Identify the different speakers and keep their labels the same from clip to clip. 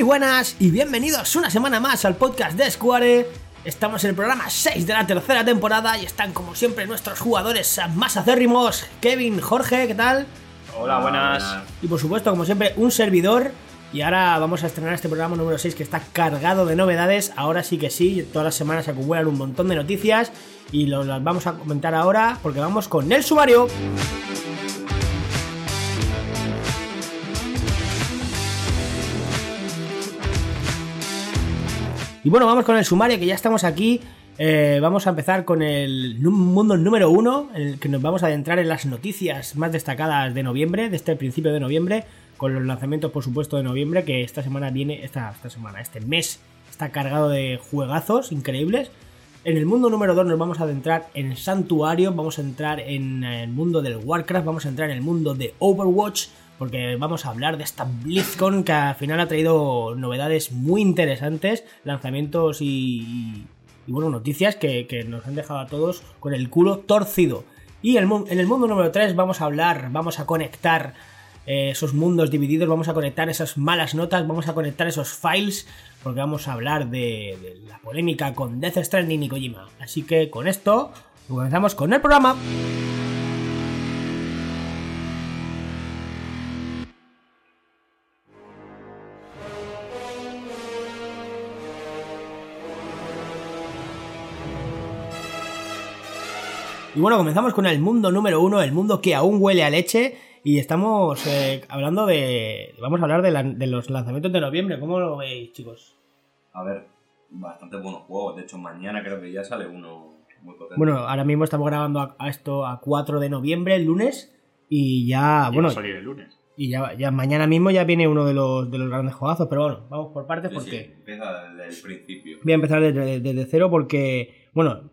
Speaker 1: Muy buenas y bienvenidos una semana más al podcast de Square. Estamos en el programa 6 de la tercera temporada y están como siempre nuestros jugadores más acérrimos, Kevin, Jorge, ¿qué tal?
Speaker 2: Hola, buenas.
Speaker 1: Y por supuesto, como siempre, un servidor. Y ahora vamos a estrenar este programa número 6 que está cargado de novedades. Ahora sí que sí, todas las semanas se acumulan un montón de noticias y las vamos a comentar ahora porque vamos con el sumario. Y bueno, vamos con el sumario que ya estamos aquí. Eh, vamos a empezar con el mundo número uno, en el que nos vamos a adentrar en las noticias más destacadas de noviembre, de este principio de noviembre, con los lanzamientos, por supuesto, de noviembre, que esta semana viene, esta, esta semana, este mes está cargado de juegazos increíbles. En el mundo número 2 nos vamos a adentrar en santuario, vamos a entrar en el mundo del Warcraft, vamos a entrar en el mundo de Overwatch, porque vamos a hablar de esta BlizzCon que al final ha traído novedades muy interesantes, lanzamientos y, y- bueno, noticias que, nos han dejado a todos con el culo torcido. Y en el mundo número 3 vamos a hablar, vamos a conectar eh, esos mundos divididos, vamos a conectar esas malas notas, vamos a conectar esos files, porque vamos a hablar de, de la polémica con Death Stranding y Kojima. Así que con esto comenzamos con el programa. Y bueno, comenzamos con el mundo número uno, el mundo que aún huele a leche. Y estamos eh, hablando de. Vamos a hablar de, la- de los lanzamientos de noviembre. ¿Cómo lo veis, chicos?
Speaker 2: A ver, bastante buenos juegos. De hecho, mañana creo que ya sale uno muy potente.
Speaker 1: Bueno, ahora mismo estamos grabando a, a esto a 4 de noviembre, el lunes. Y ya,
Speaker 3: Y
Speaker 1: bueno,
Speaker 3: va a salir el lunes.
Speaker 1: y ya, ya mañana mismo ya viene uno de los, de los grandes juegazos. Pero bueno, vamos por partes
Speaker 2: Sí,
Speaker 1: porque.
Speaker 2: sí, empieza desde el principio.
Speaker 1: Voy a empezar desde, desde cero porque, bueno,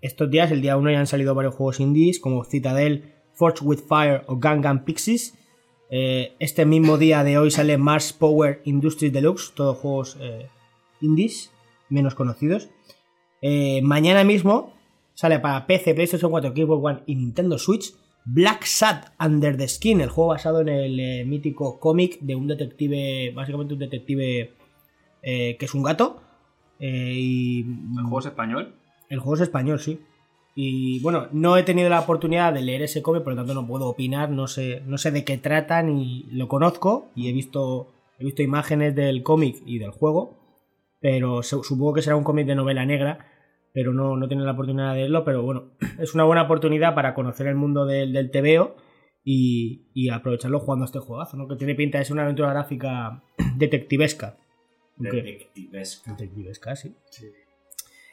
Speaker 1: estos días, el día 1 ya han salido varios juegos indies como Citadel, Forge with Fire o Gangan Pixies. Eh, este mismo día de hoy sale Mars Power Industries Deluxe, todos juegos eh, indies, menos conocidos. Eh, mañana mismo sale para PC, PlayStation 4, Xbox One y Nintendo Switch Black Sad Under the Skin, el juego basado en el mítico cómic de un detective, básicamente un detective que es un gato.
Speaker 3: ¿El juego es español?
Speaker 1: El juego es español, sí. Y bueno, no he tenido la oportunidad de leer ese cómic, por lo tanto no puedo opinar, no sé, no sé de qué trata ni lo conozco y he visto, he visto imágenes del cómic y del juego, pero su- supongo que será un cómic de novela negra, pero no, no he tenido la oportunidad de leerlo, pero bueno, es una buena oportunidad para conocer el mundo del, del TVO y, y aprovecharlo jugando a este juegazo, ¿no? Que tiene pinta de ser una aventura gráfica detectivesca.
Speaker 2: Detectivesca.
Speaker 1: Detectivesca, sí.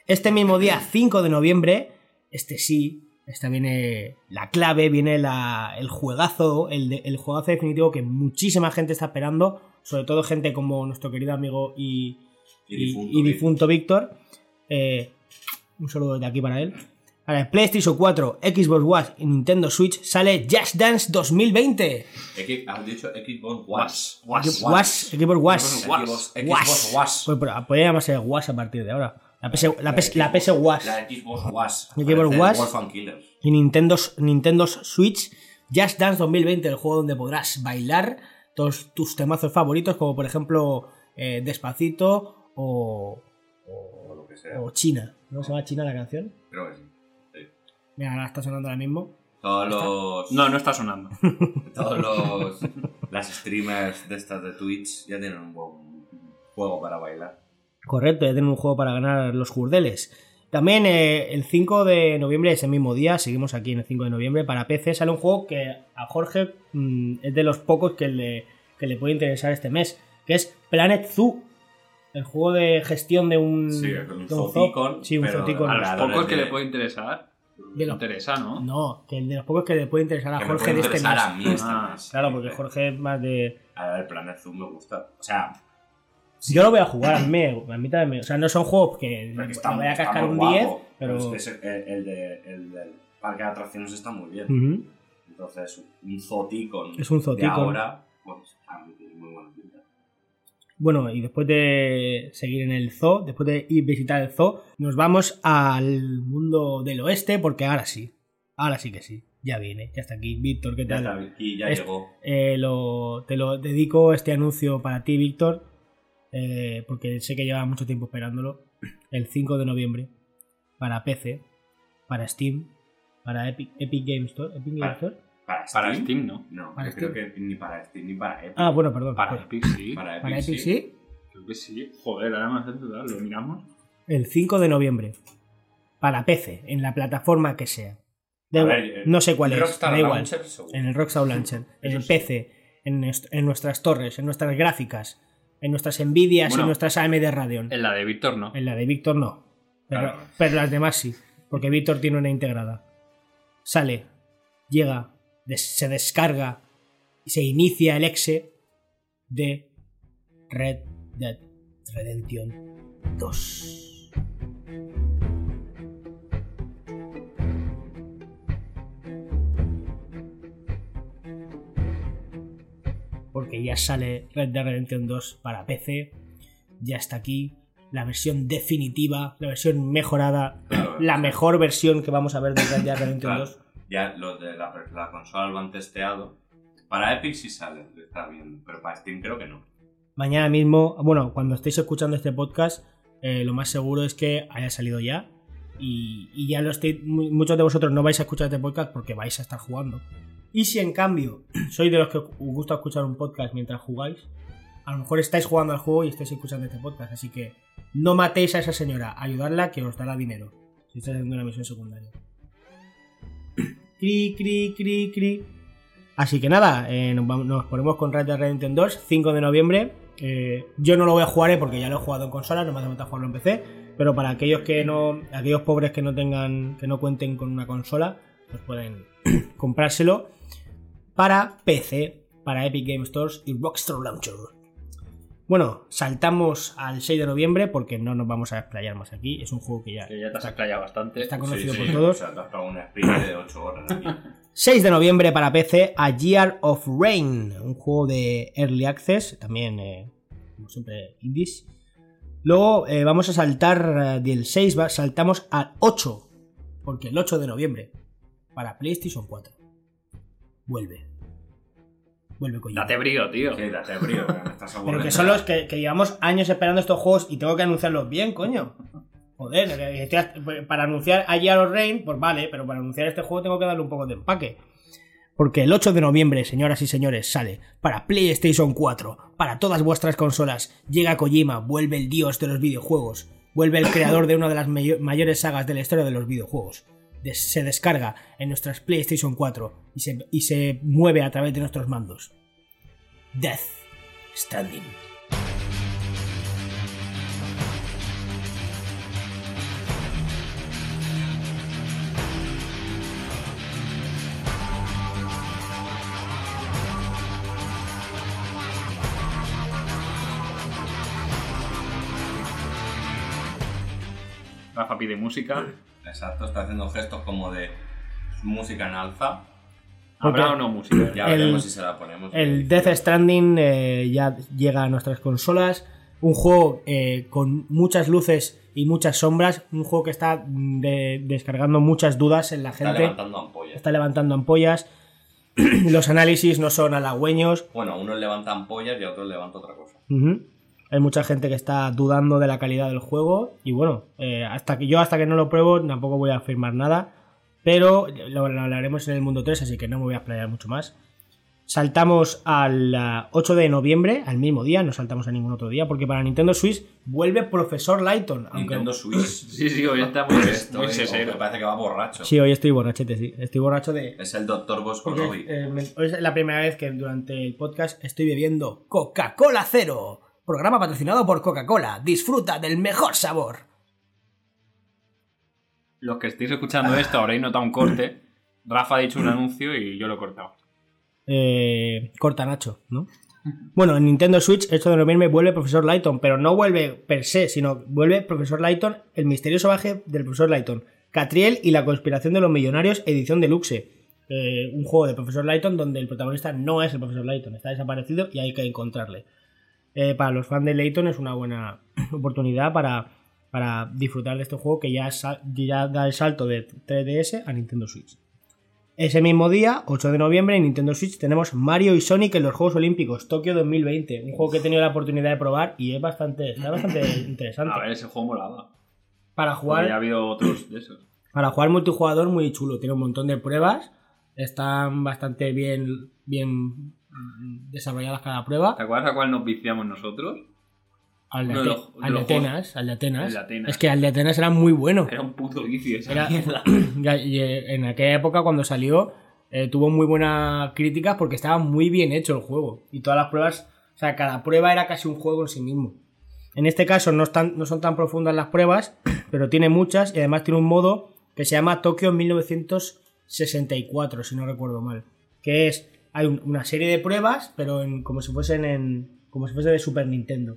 Speaker 1: Este mismo día, 5 de noviembre, este sí, esta viene la clave, viene la, el juegazo, el, de- el juegazo definitivo que muchísima gente está esperando, sobre todo gente como nuestro querido amigo y,
Speaker 2: Y
Speaker 1: y-
Speaker 2: difunto
Speaker 1: y difunto Víctor. Eh, un saludo de aquí para él. Ahora, PlayStation 4, Xbox One y Nintendo Switch sale Just Dance 2020.
Speaker 2: X- has dicho Xbox. Was,
Speaker 1: Xbox Was.
Speaker 2: Xbox.
Speaker 1: Was. Pues, podría llamarse Was a partir de ahora. La PS, la PS, la PS Was.
Speaker 2: La Xbox Was.
Speaker 1: Xbox Was. Y Nintendo, Nintendo Switch Just Dance 2020, el juego donde podrás bailar todos tus temazos favoritos, como por ejemplo eh, Despacito o,
Speaker 2: O lo que sea.
Speaker 1: o China. ¿No se llama China la canción?
Speaker 2: Creo que sí. sí.
Speaker 1: Mira, ahora está sonando ahora mismo.
Speaker 2: Todos los.
Speaker 3: No, no está sonando.
Speaker 2: Todos los. las streamers de estas de Twitch ya tienen un buen juego para bailar.
Speaker 1: Correcto, ya tienen un juego para ganar los jurdeles. También eh, el 5 de noviembre, ese mismo día, seguimos aquí en el 5 de noviembre, para PC sale un juego que a Jorge mm, es de los pocos que le, que le puede interesar este mes, que es Planet Zoo. El juego de gestión de un,
Speaker 2: Sí, un
Speaker 1: zoo.
Speaker 2: zoocon,
Speaker 1: Sí, un
Speaker 2: pero
Speaker 1: zoocon.
Speaker 3: A los pocos que le puede interesar.
Speaker 1: De los-
Speaker 3: interesa, ¿no?
Speaker 1: No, que el de los pocos que le puede interesar a
Speaker 2: Que me
Speaker 1: Jorge
Speaker 2: puede
Speaker 1: de este mes.
Speaker 2: a mí este
Speaker 3: Ah,
Speaker 2: mes.
Speaker 1: Claro, porque Jorge es más de...
Speaker 2: A ver, Planet Zoo me gusta. O sea,
Speaker 1: Yo lo voy a jugar, a mí, a mí también O sea, no son juegos que me voy a cascar un 10,
Speaker 2: guapo,
Speaker 1: pero...
Speaker 2: es que ese- el, el de, el del parque de atracciones está muy bien. Entonces, un zoticon
Speaker 1: Es un
Speaker 2: de
Speaker 1: zoticon.
Speaker 2: ahora, pues tiene muy buena pinta.
Speaker 1: Bueno, y después de seguir en el zoo, después de ir a visitar el zoo, nos vamos al mundo del oeste, porque ahora sí, ahora sí que sí, ya viene, ya está aquí. Víctor, ¿qué
Speaker 2: Ya
Speaker 1: tal?
Speaker 2: está, aquí ya
Speaker 1: Es-
Speaker 2: llegó.
Speaker 1: Eh, lo- te lo dedico este anuncio para ti, Víctor. Eh, porque sé que lleva mucho tiempo esperándolo, el 5 de noviembre, para PC, para Steam, para Epic, Epic Games Store. Epic Games
Speaker 2: Para-
Speaker 1: Store.
Speaker 2: ¿Para
Speaker 3: Para
Speaker 2: Steam?
Speaker 3: Steam, ¿no?
Speaker 2: No,
Speaker 1: Para
Speaker 2: yo creo que ni para Steam ni para Epic.
Speaker 1: Ah, bueno, perdón.
Speaker 3: Para
Speaker 1: pues,
Speaker 3: Epic sí.
Speaker 2: para Epic,
Speaker 1: para Epic
Speaker 2: sí.
Speaker 1: sí.
Speaker 3: Creo que sí. Joder, ahora me hace dudar. ¿Lo miramos?
Speaker 1: El 5 de noviembre, para PC, en la plataforma que sea.
Speaker 2: Ver, eh,
Speaker 1: no sé cuál es,
Speaker 2: Rockstar
Speaker 1: da igual.
Speaker 2: Launcher.
Speaker 1: En el Rockstar Launcher, en el
Speaker 2: sí.
Speaker 1: PC, en, en nuestras torres, en nuestras gráficas, en nuestras Nvidias y
Speaker 3: Bueno,
Speaker 1: en nuestras AMD Radeon.
Speaker 3: En la de Víctor no.
Speaker 1: En la de Víctor no. Pero,
Speaker 2: Claro.
Speaker 1: pero las demás sí. Porque Víctor tiene una integrada. Sale, llega, des- se descarga y se inicia el exe de Red Dead Redemption 2. Ya sale Red Dead Redemption 2 para PC. Ya está aquí. La versión definitiva, la versión mejorada, la mejor versión que vamos a ver de Red Dead Redemption
Speaker 2: Claro.
Speaker 1: 2.
Speaker 2: Ya los de la, la consola lo han testeado. Para Epic sí sale, está bien, pero para Steam creo que no.
Speaker 1: Mañana mismo, bueno, cuando estéis escuchando este podcast, eh, lo más seguro es que haya salido ya. Y, y ya lo estéis, muchos de vosotros no vais a escuchar este podcast porque vais a estar jugando. Y si en cambio sois de los que os gusta escuchar un podcast mientras jugáis, a lo mejor estáis jugando al juego y estáis escuchando este podcast. Así que no matéis a esa señora, ayudadla que os dará dinero. Si estáis haciendo una misión secundaria. Cri, cri, cri, cri. Así que nada, eh, nos, ponemos con Red Dead Redemption 2, 5 de noviembre. Eh, yo no lo voy a jugar eh, porque ya lo he jugado en consola, no me hace falta jugarlo en PC. Pero para aquellos que no, aquellos pobres que no tengan, que no cuenten con una consola, pues pueden comprárselo para PC, para Epic Game Stores y Rockstar Launcher. Bueno, saltamos al 6 de noviembre porque no nos vamos a explayar más aquí. Es un juego que ya
Speaker 3: Que ya te has explayado bastante.
Speaker 1: está conocido
Speaker 2: Sí,
Speaker 1: por todos.
Speaker 2: O sea, te has pegado una sprint de 8 horas aquí.
Speaker 1: 6 de noviembre para PC, A Year of Rain, un juego de Early Access, también, eh, como siempre, indies. Luego eh, vamos a saltar eh, del 6, va- saltamos al 8, porque el 8 de noviembre, para PlayStation 4, vuelve. Vuelve con
Speaker 3: Date brío, tío.
Speaker 2: Date brío, que me estás
Speaker 1: Pero que son los que, que llevamos años esperando estos juegos y tengo que anunciarlos bien, coño. Joder, que estoy hasta- para anunciar a Year of Rain, pues vale, pero para anunciar este juego tengo que darle un poco de empaque. Porque el 8 de noviembre, señoras y señores, sale para PlayStation 4, para todas vuestras consolas. Llega Kojima, vuelve el dios de los videojuegos, vuelve el creador de una de las mayo- mayores sagas de la historia de los videojuegos. Se descarga en nuestras PlayStation 4 y se, y se mueve a través de nuestros mandos. Death Stranding.
Speaker 3: Rafa pide música.
Speaker 2: Exacto, está haciendo gestos como de música en alza.
Speaker 3: ¿Habrá o no música?
Speaker 2: Ya
Speaker 1: El-
Speaker 2: veremos si se la ponemos.
Speaker 1: El Death Stranding eh, ya llega a nuestras consolas. Un juego eh, con muchas luces y muchas sombras. Un juego que está mm, de- descargando muchas dudas en la
Speaker 2: Está
Speaker 1: gente.
Speaker 2: levantando ampollas.
Speaker 1: Está levantando ampollas. Los análisis no son halagüeños.
Speaker 2: Bueno, unos levantan ampollas y otros levantan otra cosa.
Speaker 1: Ujú. Hay mucha gente que está dudando de la calidad del juego. Y bueno, eh, hasta que yo hasta que no lo pruebo tampoco voy a afirmar nada. Pero lo, lo hablaremos en el mundo 3, así que no me voy a explayar mucho más. Saltamos al ah, 8 de noviembre, al mismo día, no saltamos a ningún otro día, porque para Nintendo Switch vuelve Profesor. Aunque...
Speaker 2: Nintendo Switch.
Speaker 3: Sí, sí, hoy está muy,
Speaker 2: Esto,
Speaker 3: muy
Speaker 2: eh, parece que va borracho.
Speaker 1: Sí, hoy estoy borrachete, sí. Estoy borracho de...
Speaker 2: Es el Dr. Bosconovi.
Speaker 1: eh, me- hoy es la primera vez que durante el podcast estoy bebiendo Coca-Cola Cero. Programa patrocinado por Coca-Cola. Disfruta del mejor sabor.
Speaker 3: Los que estéis escuchando esto habréis notado un corte. Rafa ha dicho un anuncio y yo lo he cortado.
Speaker 1: eh, corta Nacho, ¿no? Bueno, en Nintendo Switch, esto de noviembre vuelve Profesor Layton, pero no vuelve per se, sino vuelve Profesor Layton, el misterioso viaje del Profesor Layton, Catriel y la conspiración de los millonarios, edición deluxe. Eh, un juego de Profesor Layton donde el protagonista no es el Profesor Layton, está desaparecido y hay que encontrarle. Eh, para los fans de Layton es una buena oportunidad para, para disfrutar de este juego que ya, da el salto de 3DS a Nintendo Switch. Ese mismo día, 8 de noviembre, en Nintendo Switch tenemos Mario y Sonic en los Juegos Olímpicos, Tokio 2020. Un juego que he tenido la oportunidad de probar y es bastante, está bastante interesante.
Speaker 3: A ver, ese juego molaba.
Speaker 1: Para
Speaker 3: Porque ya ha
Speaker 1: jugar,
Speaker 3: habido otros de esos.
Speaker 1: para jugar multijugador muy chulo. Tiene un montón de pruebas. Están bastante bien, bien desarrolladas cada prueba.
Speaker 3: ¿Te acuerdas a cuál nos viciamos nosotros?
Speaker 1: Al de,
Speaker 3: los-
Speaker 1: al Atenas, al de Atenas.
Speaker 3: El de Atenas.
Speaker 1: Es que al de Atenas era muy bueno.
Speaker 3: Era un puto vicio esa
Speaker 1: Era-
Speaker 3: mierda.
Speaker 1: Eh, en aquella época cuando salió eh, tuvo muy buenas críticas porque estaba muy bien hecho el juego y todas las pruebas, o sea, cada prueba era casi un juego en sí mismo. En este caso no, están, no son tan profundas las pruebas, pero tiene muchas y además tiene un modo que se llama Tokio 1964, si no recuerdo mal, que es hay un- una serie de pruebas, pero como si fuesen en como si fuese de Super Nintendo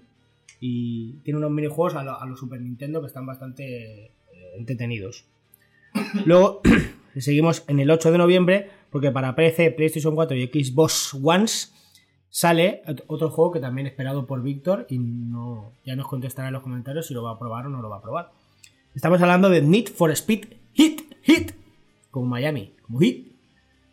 Speaker 1: y tiene unos minijuegos a los lo Super Nintendo que están bastante eh, entretenidos. Luego seguimos en el 8 de noviembre porque para PC, PlayStation 4 y Xbox One sale ot- otro juego que también esperado por Víctor y no, ya nos contestará en los comentarios si lo va a probar o no lo va a probar. Estamos hablando de Need for Speed Hit, Hit, como Miami, como Hit.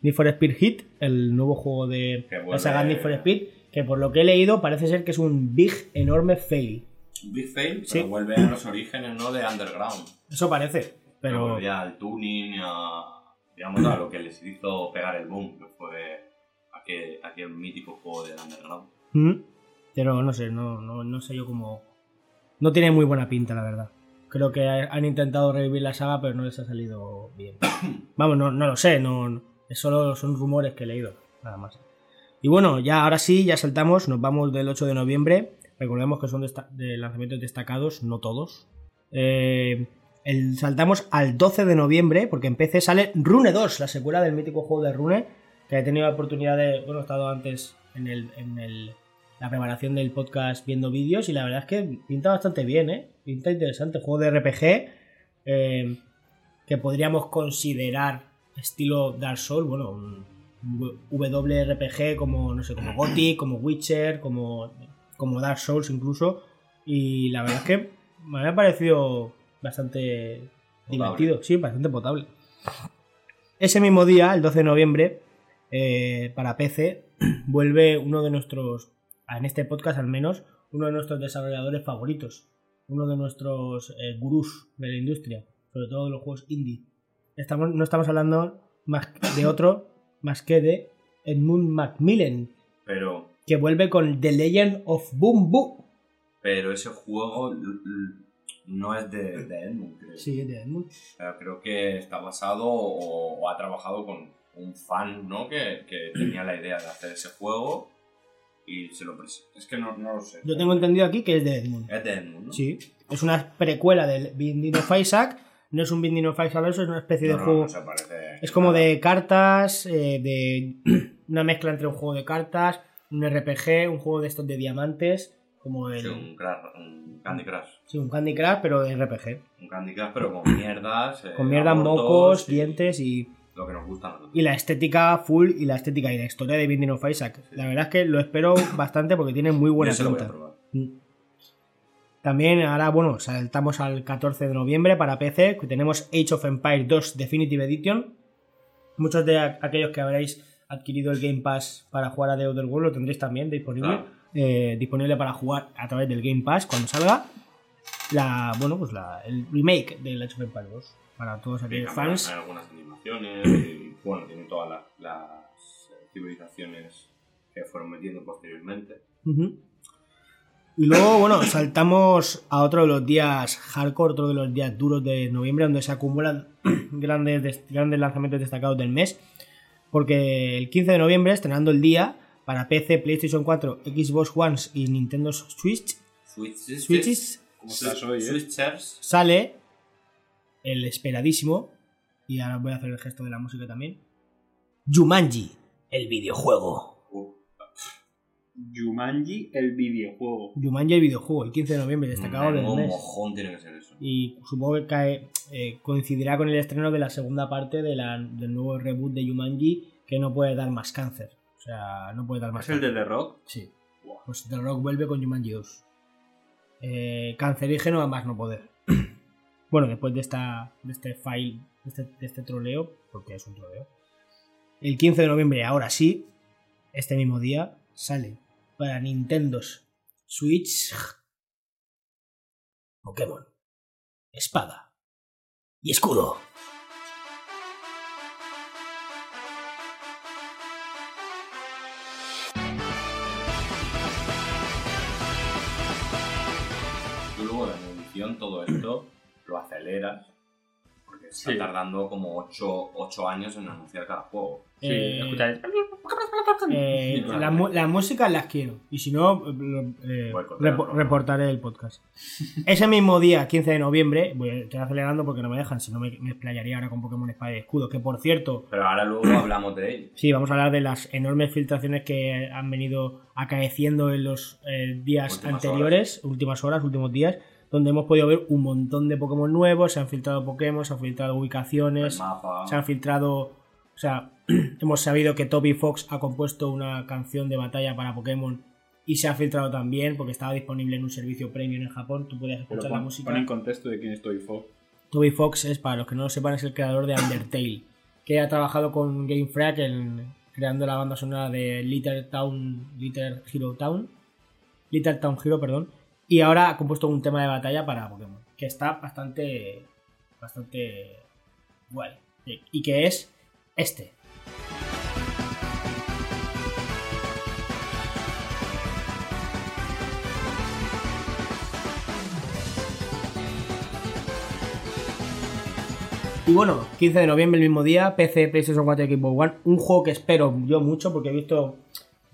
Speaker 1: Need for Speed Hit, el nuevo juego de la saga Need for Speed, que por lo que he leído parece ser que es un big, enorme fail.
Speaker 2: Big Fail, pero
Speaker 1: Sí.
Speaker 2: vuelve a los orígenes, ¿no? De Underground.
Speaker 1: Eso parece, pero...
Speaker 2: Vuelve al tuning, a, digamos, a lo que les hizo pegar el boom, que fue aquel, aquel mítico juego de Underground.
Speaker 1: Mm, Pero no sé, no, no, no sé yo cómo. No tiene muy buena pinta, la verdad. Creo que han intentado revivir la saga, pero no les ha salido bien. Vamos, no, no lo sé, no, es solo son rumores que he leído, nada más. Y bueno, ya ahora sí, ya saltamos, nos vamos del 8 de noviembre. Recordemos que son de lanzamientos destacados, no todos. Eh, saltamos al 12 de noviembre, porque en PC sale Rune 2, la secuela del mítico juego de Rune, que he tenido la oportunidad de. Bueno, he estado antes en, la preparación del podcast viendo vídeos y la verdad es que pinta bastante bien, ¿eh? Pinta interesante. Juego de RPG eh, que podríamos considerar estilo Dark Souls, bueno, un, WRPG como, no sé, como Gothic, como Witcher, como, como Dark Souls incluso. Y la verdad es que me ha parecido bastante divertido, sí, bastante potable. Ese mismo día, el 12 de noviembre, eh, para PC, vuelve uno de nuestros, en este podcast al menos, uno de nuestros desarrolladores favoritos, uno de nuestros eh, gurús de la industria, sobre todo de los juegos indie. Estamos, no estamos hablando más de otro, más que de Edmund Macmillan,
Speaker 2: Pero,
Speaker 1: que vuelve con The Legend of Boom Boom.
Speaker 2: pero ese juego no es de, de Edmund, creo.
Speaker 1: Sí, de Edmund.
Speaker 2: Pero creo que está basado o, o ha trabajado con un fan, ¿no? Que, que tenía la idea de hacer ese juego y se lo presentó. Es que no, no lo sé.
Speaker 1: Yo tengo entendido aquí que es de Edmund.
Speaker 2: Es de Edmund, ¿no?
Speaker 1: Sí, es una precuela del Binding of Isaac. No es un Binding of Isaac, eso es una especie
Speaker 2: No,
Speaker 1: de juego.
Speaker 2: no se parece
Speaker 1: Es como de cartas, eh, de una mezcla entre un juego de cartas, un RPG, un juego de estos de diamantes, como el.
Speaker 2: Sí, un, crash- un Candy Crush.
Speaker 1: Sí, un Candy Crush, pero de RPG.
Speaker 2: Un Candy Crush, pero con mierdas. eh,
Speaker 1: Con mierda,
Speaker 2: abortos
Speaker 1: mocos,
Speaker 2: y
Speaker 1: dientes y.
Speaker 2: Lo que nos gusta a nosotros.
Speaker 1: Y la estética full y la estética y la historia de Binding of Isaac. La verdad es que lo espero bastante porque tiene muy buena pinta. También ahora, bueno, saltamos al 14 de noviembre para PC, que tenemos Age of Empires 2 Definitive Edition. Muchos de aquellos que habréis adquirido el Game Pass para jugar a The Outer World lo tendréis también disponible. Eh, disponible para jugar a través del Game Pass cuando salga. La, bueno, pues la, el remake del Age of Empires 2. Para todos
Speaker 2: Sí,
Speaker 1: aquellos
Speaker 2: cambian
Speaker 1: fans.
Speaker 2: algunas animaciones y bueno, tiene todas las, las, civilizaciones que fueron metiendo posteriormente.
Speaker 1: Ujú. Y luego, bueno, saltamos a otro de los días hardcore, otro de los días duros de noviembre, donde se acumulan grandes, des- grandes lanzamientos destacados del mes. Porque el 15 de noviembre, estrenando el día para PC, PlayStation 4, Xbox One y Nintendo Switch,
Speaker 2: Switches.
Speaker 1: Switches,
Speaker 3: ¿Cómo estás hoy, eh?
Speaker 1: Sale el esperadísimo, y ahora voy a hacer el gesto de la música también, Jumanji, el videojuego.
Speaker 3: Jumanji, el videojuego.
Speaker 1: Jumanji, el videojuego, el 15 de noviembre, destacado del mes.
Speaker 2: mojón tiene que ser eso.
Speaker 1: y supongo que cae- eh, coincidirá con el estreno de la segunda parte de la- del nuevo reboot de Jumanji que no puede dar más cáncer. O sea, no puede dar más
Speaker 3: ¿Es el
Speaker 1: cáncer.
Speaker 3: de The Rock?
Speaker 1: Sí. Pues The Rock vuelve con Jumanji 2. Eh, cancerígeno a más no poder. bueno, después de esta de este file, de este, de este troleo, porque es un troleo, el 15 de noviembre, ahora sí, este mismo día, sale para Nintendo Switch Pokémon. Espada. Y escudo.
Speaker 2: Luego en edición todo esto lo aceleras porque está
Speaker 3: Sí.
Speaker 2: tardando como 8, años en anunciar cada juego.
Speaker 3: Sí,
Speaker 1: Eh,
Speaker 3: escucháis.
Speaker 1: Eh, la mu- las músicas las quiero. Y si no, eh, reportaré el podcast. Ese mismo día, 15 de noviembre, voy a estoy acelerando porque no me dejan, si no me, me explayaría ahora con Pokémon Espada y Escudo. Que por cierto,
Speaker 2: Pero ahora luego hablamos de ello.
Speaker 1: sí, vamos a hablar de las enormes filtraciones que han venido acaeciendo en los eh, días
Speaker 2: Últimas
Speaker 1: anteriores, últimas horas, últimos días, donde hemos podido ver un montón de Pokémon nuevos, se han filtrado Pokémon, se han filtrado ubicaciones, se han filtrado, o sea, hemos sabido que Toby Fox ha compuesto una canción de batalla para Pokémon y se ha filtrado también porque estaba disponible en un servicio premium en Japón, tú podías escuchar la música.
Speaker 3: pon en contexto de quién es Toby Fox.
Speaker 1: Toby Fox es, para los que no lo sepan, es el creador de Undertale, que ha trabajado con Game Freak en, creando la banda sonora de Little Town, Little Hero Town, Little Town Hero, perdón, y ahora ha compuesto un tema de batalla para Pokémon, que está bastante, bastante guay, y que es este. Y bueno, 15 de noviembre, el mismo día, PC, PlayStation 4 y Xbox One. Un juego que espero yo mucho porque he visto,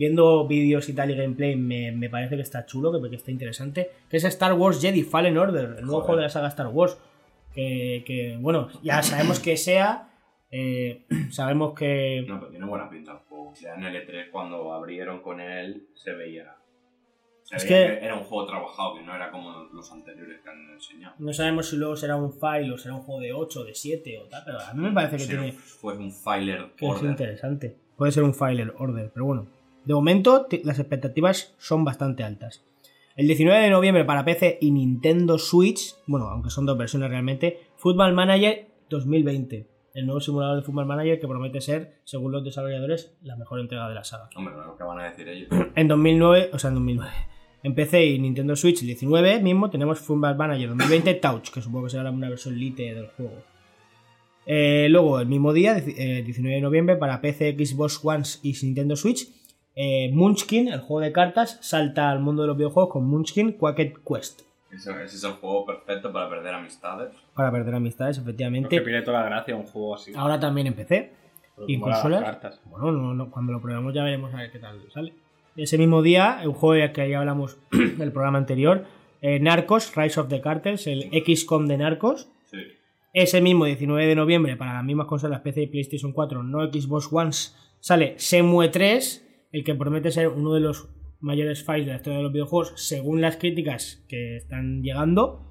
Speaker 1: viendo vídeos y tal y gameplay, me, me parece que está chulo, que, que está interesante. Que es Star Wars Jedi Fallen Order, el nuevo juego de la saga Star Wars. Que, que, bueno, ya sabemos que sea. eh, sabemos que.
Speaker 2: No, pero tiene buena pinta. Ya en L3 cuando abrieron con él se veía. Se
Speaker 1: Es
Speaker 2: veía
Speaker 1: que-
Speaker 2: que... era un juego trabajado, que no era como los anteriores que han enseñado.
Speaker 1: No sabemos si luego será un file o será un juego de 8, de 7 o tal, pero a mí me parece que
Speaker 2: Si
Speaker 1: tiene.
Speaker 2: fue un filer
Speaker 1: que es
Speaker 2: order.
Speaker 1: interesante. Puede ser un filer order, pero bueno. De momento, las expectativas son bastante altas. El 19 de noviembre para PC y Nintendo Switch, bueno, aunque son dos versiones realmente, Football Manager 2020. El nuevo simulador de Football Manager que promete ser, según los desarrolladores, la mejor entrega de la saga.
Speaker 2: Hombre, lo que van a decir ellos.
Speaker 1: En 2009, o sea, en 2009. En PC y Nintendo Switch el 19 mismo tenemos Football Manager 2020 Touch, que supongo que será una versión lite del juego. Eh, luego, el mismo día, dieci- eh, 19 de noviembre, para PC, Xbox One y Nintendo Switch, eh, Munchkin, el juego de cartas, salta al mundo de los videojuegos con Munchkin Quacket Quest.
Speaker 2: Ese, ese es el juego perfecto para perder amistades.
Speaker 1: Para perder amistades,
Speaker 3: Lo que
Speaker 1: efectivamente.
Speaker 3: pierde toda la gracia un juego así.
Speaker 1: Ahora también en PC.
Speaker 3: Pero
Speaker 1: ¿y consolas?
Speaker 3: cartas.
Speaker 1: Bueno, no, no, cuando lo probemos ya veremos a ver qué tal sale. Ese mismo día, un juego del que ya hablamos del programa anterior, eh, Narcos, Rise of the Cartels, el XCOM de Narcos.
Speaker 2: Sí.
Speaker 1: Ese mismo 19 de noviembre, para las mismas consolas PC y PlayStation 4, no Xbox One, sale Semue 3, el que promete ser uno de los mayores files de la historia de los videojuegos, según las críticas que están llegando.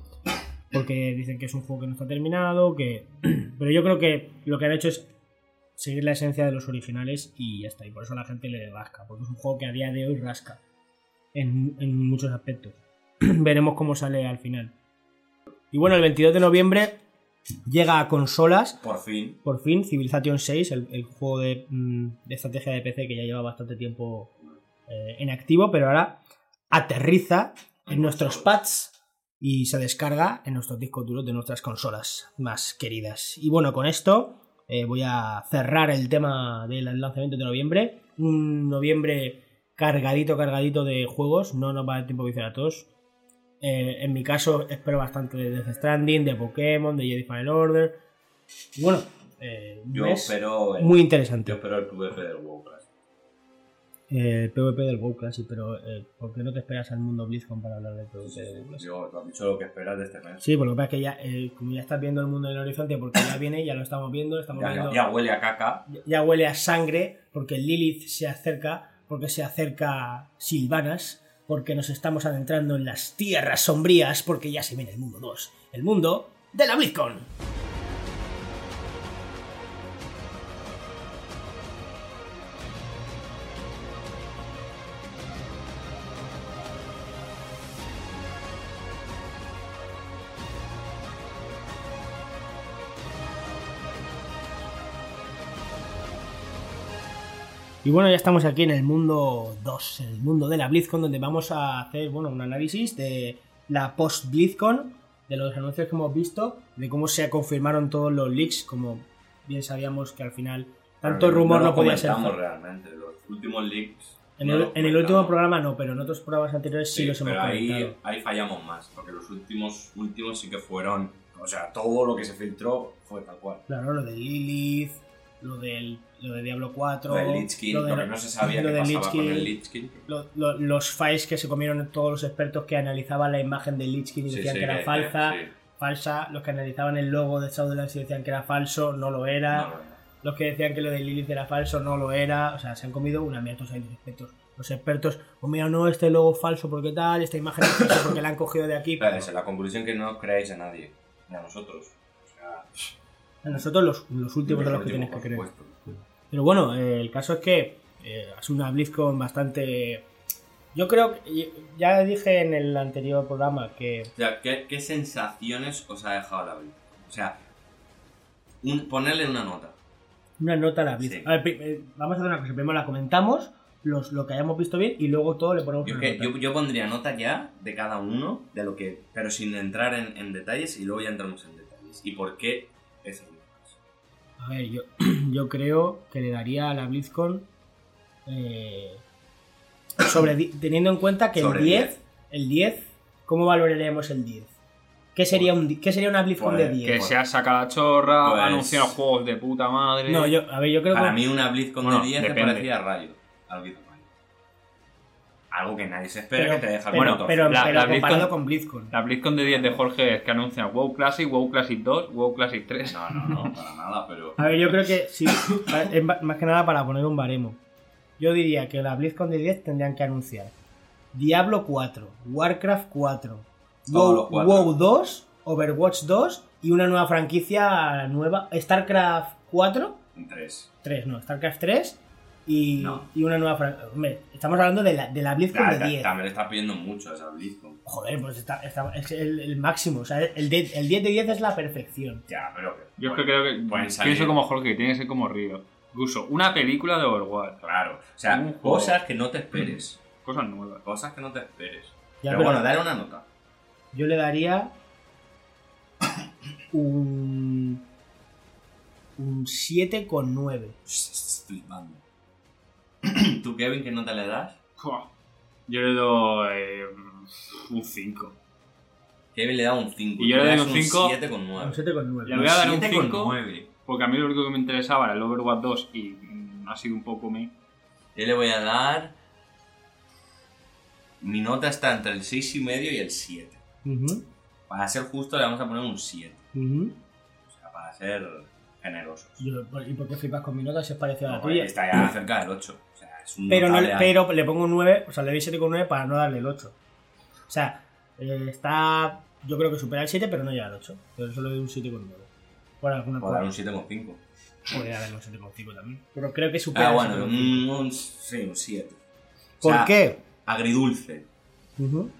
Speaker 1: Porque dicen que es un juego que no está terminado, que. Pero yo creo que lo que han hecho es seguir la esencia de los originales y ya está. Y por eso la gente le rasca, porque es un juego que a día de hoy rasca. En, en muchos aspectos. Veremos cómo sale al final. Y bueno, el 22 de noviembre llega a consolas.
Speaker 2: Por fin.
Speaker 1: Por fin, Civilization 6, el, el juego de, mm, de estrategia de PC que ya lleva bastante tiempo eh, en activo, pero ahora aterriza en nuestros pads y se descarga en nuestros discos duros de nuestras consolas más queridas. Y bueno, con esto eh, voy a cerrar el tema del lanzamiento de noviembre. Un noviembre cargadito, cargadito de juegos. No nos va a dar tiempo de visitar a todos. Eh, en mi caso, espero bastante de Death Stranding, de Pokémon, de Jedi Fallen Order. Y bueno, eh,
Speaker 2: Yo espero el,
Speaker 1: muy interesante.
Speaker 2: yo espero el PvP del WoW Classic.
Speaker 1: Eh, El PvP del WoW Classic, pero eh, ¿por qué no te esperas al mundo BlizzCon para hablar del PvP del WoW Classic?
Speaker 2: Yo, tú has dicho lo que esperas de este mes.
Speaker 1: Sí, porque lo que pasa es que ya, eh, como ya estás viendo el mundo del horizonte, porque ya viene, ya lo estamos viendo, estamos
Speaker 2: Ya,
Speaker 1: viendo,
Speaker 2: ya huele a caca.
Speaker 1: ya huele a sangre, porque Lilith se acerca, porque se acerca Silvanas, porque nos estamos adentrando en las tierras sombrías, porque ya se viene el mundo 2, el mundo de la BlizzCon. Y bueno, ya estamos aquí en el mundo 2, en el mundo de la BlizzCon, donde vamos a hacer bueno, un análisis de la post-BlizzCon, de los anuncios que hemos visto, de cómo se confirmaron todos los leaks, como bien sabíamos que al final tanto
Speaker 2: Pero
Speaker 1: rumor no,
Speaker 2: lo
Speaker 1: podía ser.
Speaker 2: realmente. Los últimos leaks.
Speaker 1: En
Speaker 2: no
Speaker 1: el, en el último programa no, pero en otros programas anteriores sí,
Speaker 2: Sí,
Speaker 1: los hemos
Speaker 2: pero ahí, ahí fallamos más, porque los últimos últimos sí que fueron. O sea, todo lo que se filtró fue tal cual.
Speaker 1: Claro, lo de Lilith, lo del lo de Diablo 4,
Speaker 2: Lo King,
Speaker 1: lo de-
Speaker 2: no se sabía
Speaker 1: lo
Speaker 2: qué
Speaker 1: de
Speaker 2: pasaba
Speaker 1: Lich
Speaker 2: con el
Speaker 1: King,
Speaker 2: Lich King.
Speaker 1: lo- lo- los files que se comieron todos los expertos que analizaban la imagen de Lich King y
Speaker 2: Sí,
Speaker 1: decían
Speaker 2: sí,
Speaker 1: que era
Speaker 2: que-
Speaker 1: falsa,
Speaker 2: sí.
Speaker 1: falsa, los que analizaban el logo de Shadowlands y decían que era falso, no lo era,
Speaker 2: No, no, no.
Speaker 1: los que decían que lo de Lilith era falso, no lo era, o sea, se han comido una mierda todos los expertos. Los expertos, oh mira, no, este logo es falso porque tal, esta imagen es falsa porque la han cogido de aquí.
Speaker 2: Esa es la conclusión que no creáis a nadie, ni a nosotros.
Speaker 1: A nosotros los, los últimos de los que tienes que creer. Pero bueno, eh, el caso es que eh, sido una BlizzCon bastante... Yo creo que ya dije en el anterior programa que
Speaker 2: O sea, ¿qué, qué sensaciones os ha dejado la vida? O sea, un- ponerle una nota.
Speaker 1: una nota a la BlizzCon.
Speaker 2: Sí.
Speaker 1: A ver, eh, vamos a hacer una cosa. Primero la comentamos, los, lo que hayamos visto bien, y luego todo le ponemos
Speaker 2: Yo,
Speaker 1: una
Speaker 2: que-
Speaker 1: nota.
Speaker 2: yo, yo pondría nota ya de cada uno, de lo que, pero sin entrar en, en detalles y luego ya entramos en detalles. ¿Y por qué esas notas?
Speaker 1: A ver, yo, yo creo que le daría a la BlizzCon... eh, sobre, teniendo en cuenta que el
Speaker 2: Sobre
Speaker 1: 10,
Speaker 2: 10.
Speaker 1: el 10, ¿cómo valoraríamos el 10? ¿Qué sería, un, ¿qué sería una BlizzCon
Speaker 2: Pues,
Speaker 1: de 10?
Speaker 3: Que
Speaker 2: Pues-
Speaker 3: sea saca la chorra,
Speaker 2: Pues-
Speaker 3: anunciar juegos de puta madre.
Speaker 1: No, yo, a ver, yo creo
Speaker 2: Para
Speaker 1: que...
Speaker 2: mí una BlizzCon
Speaker 3: Bueno,
Speaker 2: de 10 me
Speaker 3: depende.
Speaker 2: parecía Rayo. Que Rayo. Algo que nadie se espera
Speaker 1: pero,
Speaker 2: que te deja
Speaker 1: pero,
Speaker 2: motor.
Speaker 1: pero,
Speaker 3: La-
Speaker 1: pero
Speaker 3: la
Speaker 1: comparado
Speaker 3: BlizzCon-
Speaker 1: con BlizzCon.
Speaker 3: La BlizzCon de 10 de Jorge es que anuncia WoW Classic, WoW Classic 2, WoW Classic 3.
Speaker 2: No, no, no, para nada, pero...
Speaker 1: A ver, yo creo que sí, es más que nada para poner un baremo. Yo diría que la BlizzCon de 10 tendrían que anunciar Diablo 4, Warcraft 4,
Speaker 2: Todos
Speaker 1: WoW. WoW 2, Overwatch 2 y una nueva franquicia nueva, StarCraft 4,
Speaker 2: Un 3.
Speaker 1: 3, no, StarCraft 3 y,
Speaker 2: No.
Speaker 1: y una nueva franquicia. Hombre, estamos hablando de la, de la BlizzCon de 10.
Speaker 2: También le está pidiendo mucho esa BlizzCon.
Speaker 1: Joder, pues está, está- es el, el máximo, o sea, el 10, el 10 de 10 es la perfección.
Speaker 2: Ya, pero...
Speaker 3: Yo es
Speaker 2: bueno,
Speaker 3: que creo que
Speaker 2: salir.
Speaker 3: pienso como Jorge, que tiene que ser como Río. Incluso una película de Overwatch.
Speaker 2: Claro. O sea,
Speaker 3: Un juego.
Speaker 2: cosas que no te esperes.
Speaker 3: Cosas nuevas.
Speaker 2: Cosas que no te esperes.
Speaker 1: Ya,
Speaker 2: pero,
Speaker 1: pero-
Speaker 2: bueno, dale una nota.
Speaker 1: Yo le daría un un 7,9.
Speaker 2: Estás flipando. ¿Tú, Kevin, qué nota le das?
Speaker 3: Yo le doy eh, un 5.
Speaker 2: Kevin le da un 5.
Speaker 3: Y yo le doy un cinco.
Speaker 2: 7 con
Speaker 1: Un
Speaker 2: 9.
Speaker 1: 7,9.
Speaker 3: Le voy a dar un
Speaker 2: 7 con
Speaker 3: cinco.
Speaker 2: 9.
Speaker 3: Porque a mí lo único que me interesaba era el Overwatch 2 y mm, ha sido un poco me.
Speaker 2: Yo le voy a dar... Mi nota está entre el 6 y medio y el 7.
Speaker 1: Ujú,
Speaker 2: Para ser justo le vamos a poner un 7.
Speaker 1: ujú.
Speaker 2: O sea, para ser generosos.
Speaker 1: Yo- ¿Y por qué flipas con mi nota si es parecida a la
Speaker 2: No,
Speaker 1: tuya?
Speaker 2: está ya cerca del 8. O sea, es un
Speaker 1: Pero, no, pero le pongo un 9, o sea, le doy 7,9 para no darle el 8. O sea, eh, está. Yo creo que supera el 7, pero no llega al 8. Pero solo le doy un 7,9. Por alguna
Speaker 2: dar un
Speaker 1: cosa.
Speaker 2: 7,5.
Speaker 1: Podría darle un 7,5 también. Pero creo que supera
Speaker 2: Ah, bueno,
Speaker 1: 7,5.
Speaker 2: un, un, sí, un 7.
Speaker 1: ¿Por qué?
Speaker 2: Agridulce.
Speaker 1: Ujú.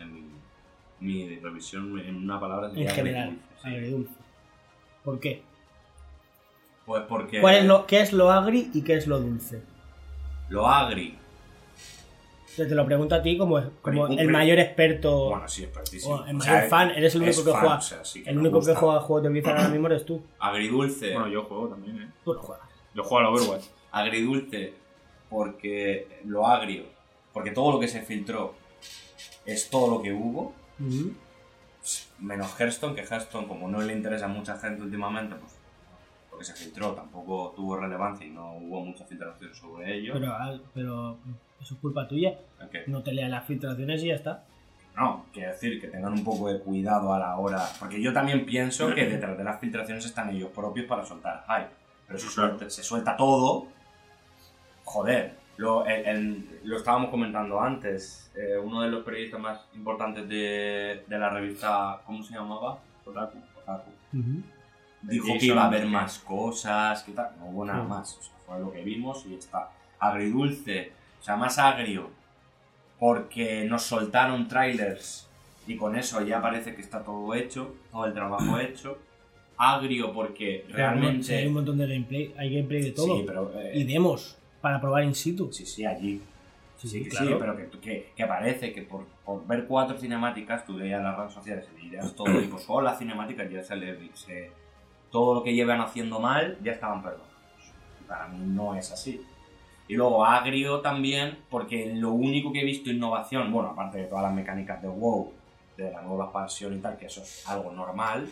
Speaker 2: En mi, mi revisión, en una palabra,
Speaker 1: En
Speaker 2: sería
Speaker 1: general,
Speaker 2: agridulce,
Speaker 1: agridulce. ¿Por qué?
Speaker 2: Pues porque
Speaker 1: ¿Cuál es lo, ¿Qué es lo agri y qué es lo dulce?
Speaker 2: Lo agri,
Speaker 1: Te te lo pregunto a ti como, el mayor experto,
Speaker 2: bueno, sí, expertísimo.
Speaker 1: o el
Speaker 2: O
Speaker 1: mayor
Speaker 2: sea,
Speaker 1: fan, eres el único que
Speaker 2: fan,
Speaker 1: juega.
Speaker 2: o sea, sí que
Speaker 1: el único que juega juegos de Blizzard ahora mismo eres tú.
Speaker 2: Agridulce,
Speaker 3: Bueno, yo juego también, ¿eh?
Speaker 1: Tú no juegas.
Speaker 3: Yo juego al Overwatch.
Speaker 2: agridulce, porque lo agrio, porque todo lo que se filtró es todo lo que hubo, menos Hearthstone, que Hearthstone, como no le interesa a mucha gente últimamente, pues porque se filtró, tampoco tuvo relevancia y no hubo mucha filtración sobre ello.
Speaker 1: Pero, pero eso es culpa tuya. No te leas las filtraciones y ya está.
Speaker 2: No, quiero decir que tengan un poco de cuidado a la hora. Porque yo también pienso que detrás de las filtraciones están ellos propios para soltar hype. Pero si suelta- se suelta todo, joder. Lo, el- el- lo estábamos comentando antes. eh, uno de los periodistas más importantes de, de la revista, ¿cómo se llamaba? Otaku. Otaku. Dijo que iba a haber más cosas, que tal. No hubo nada
Speaker 1: Sí.
Speaker 2: más. O sea, fue lo que vimos y está. Agridulce, o sea, más agrio, porque nos soltaron trailers y con eso ya parece que está todo hecho, todo el trabajo hecho. Agrio porque
Speaker 1: Sí, hay
Speaker 2: realmente.
Speaker 1: un montón de gameplay. Hay gameplay de todo.
Speaker 2: Sí, pero. eh,
Speaker 1: Y demos. para probar in situ.
Speaker 2: Sí, sí, allí.
Speaker 1: Sí,
Speaker 2: Sí, que
Speaker 1: claro.
Speaker 2: sí, pero que, que, que parece que por, por ver cuatro cinemáticas, tú veías las redes sociales y leías todo, y pues solo las cinemáticas ya se le. se- todo lo que llevan haciendo mal ya estaban perdonados. Para mí no es así. Y luego agrio también, porque lo único que he visto innovación, bueno, aparte de todas las mecánicas de WoW, de la nueva expansión y tal, que eso es algo normal,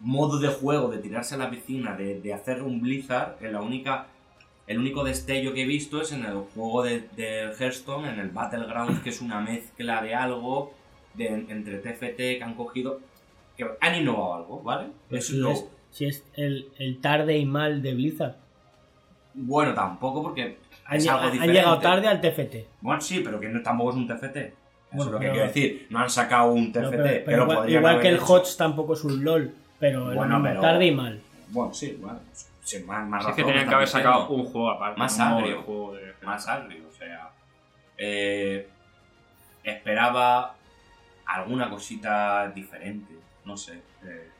Speaker 2: modo de juego, de tirarse a la piscina, de, de hacer un Blizzard, es la única el único destello que he visto es en el juego de, de Hearthstone, en el Battlegrounds, que es una mezcla de algo de, entre TFT que han cogido. que han innovado algo, ¿vale?
Speaker 1: Pues
Speaker 2: Es
Speaker 1: si, es, el, el tarde y mal de Blizzard.
Speaker 2: Bueno, tampoco porque
Speaker 1: Han,
Speaker 2: es algo
Speaker 1: han
Speaker 2: diferente.
Speaker 1: llegado tarde al TFT.
Speaker 2: Bueno, sí, pero que no, tampoco es un TFT. Eso
Speaker 1: Bueno,
Speaker 2: es lo que
Speaker 1: pero-
Speaker 2: quiero decir. No han sacado un TFT,
Speaker 1: No,
Speaker 2: pero,
Speaker 1: pero- igual,
Speaker 2: podrían
Speaker 1: igual
Speaker 2: haber
Speaker 1: que el. HOTS tampoco es un LOL, pero el
Speaker 2: Bueno, pero-
Speaker 1: tarde y mal.
Speaker 2: Bueno, sí, bueno. Sí, más, más
Speaker 3: Sí, es que tenían que haber sacado
Speaker 2: diciendo.
Speaker 3: un juego aparte.
Speaker 2: Más agrio.
Speaker 3: de juego de...
Speaker 2: más agrio. O sea, eh, esperaba alguna cosita diferente. No sé. eh,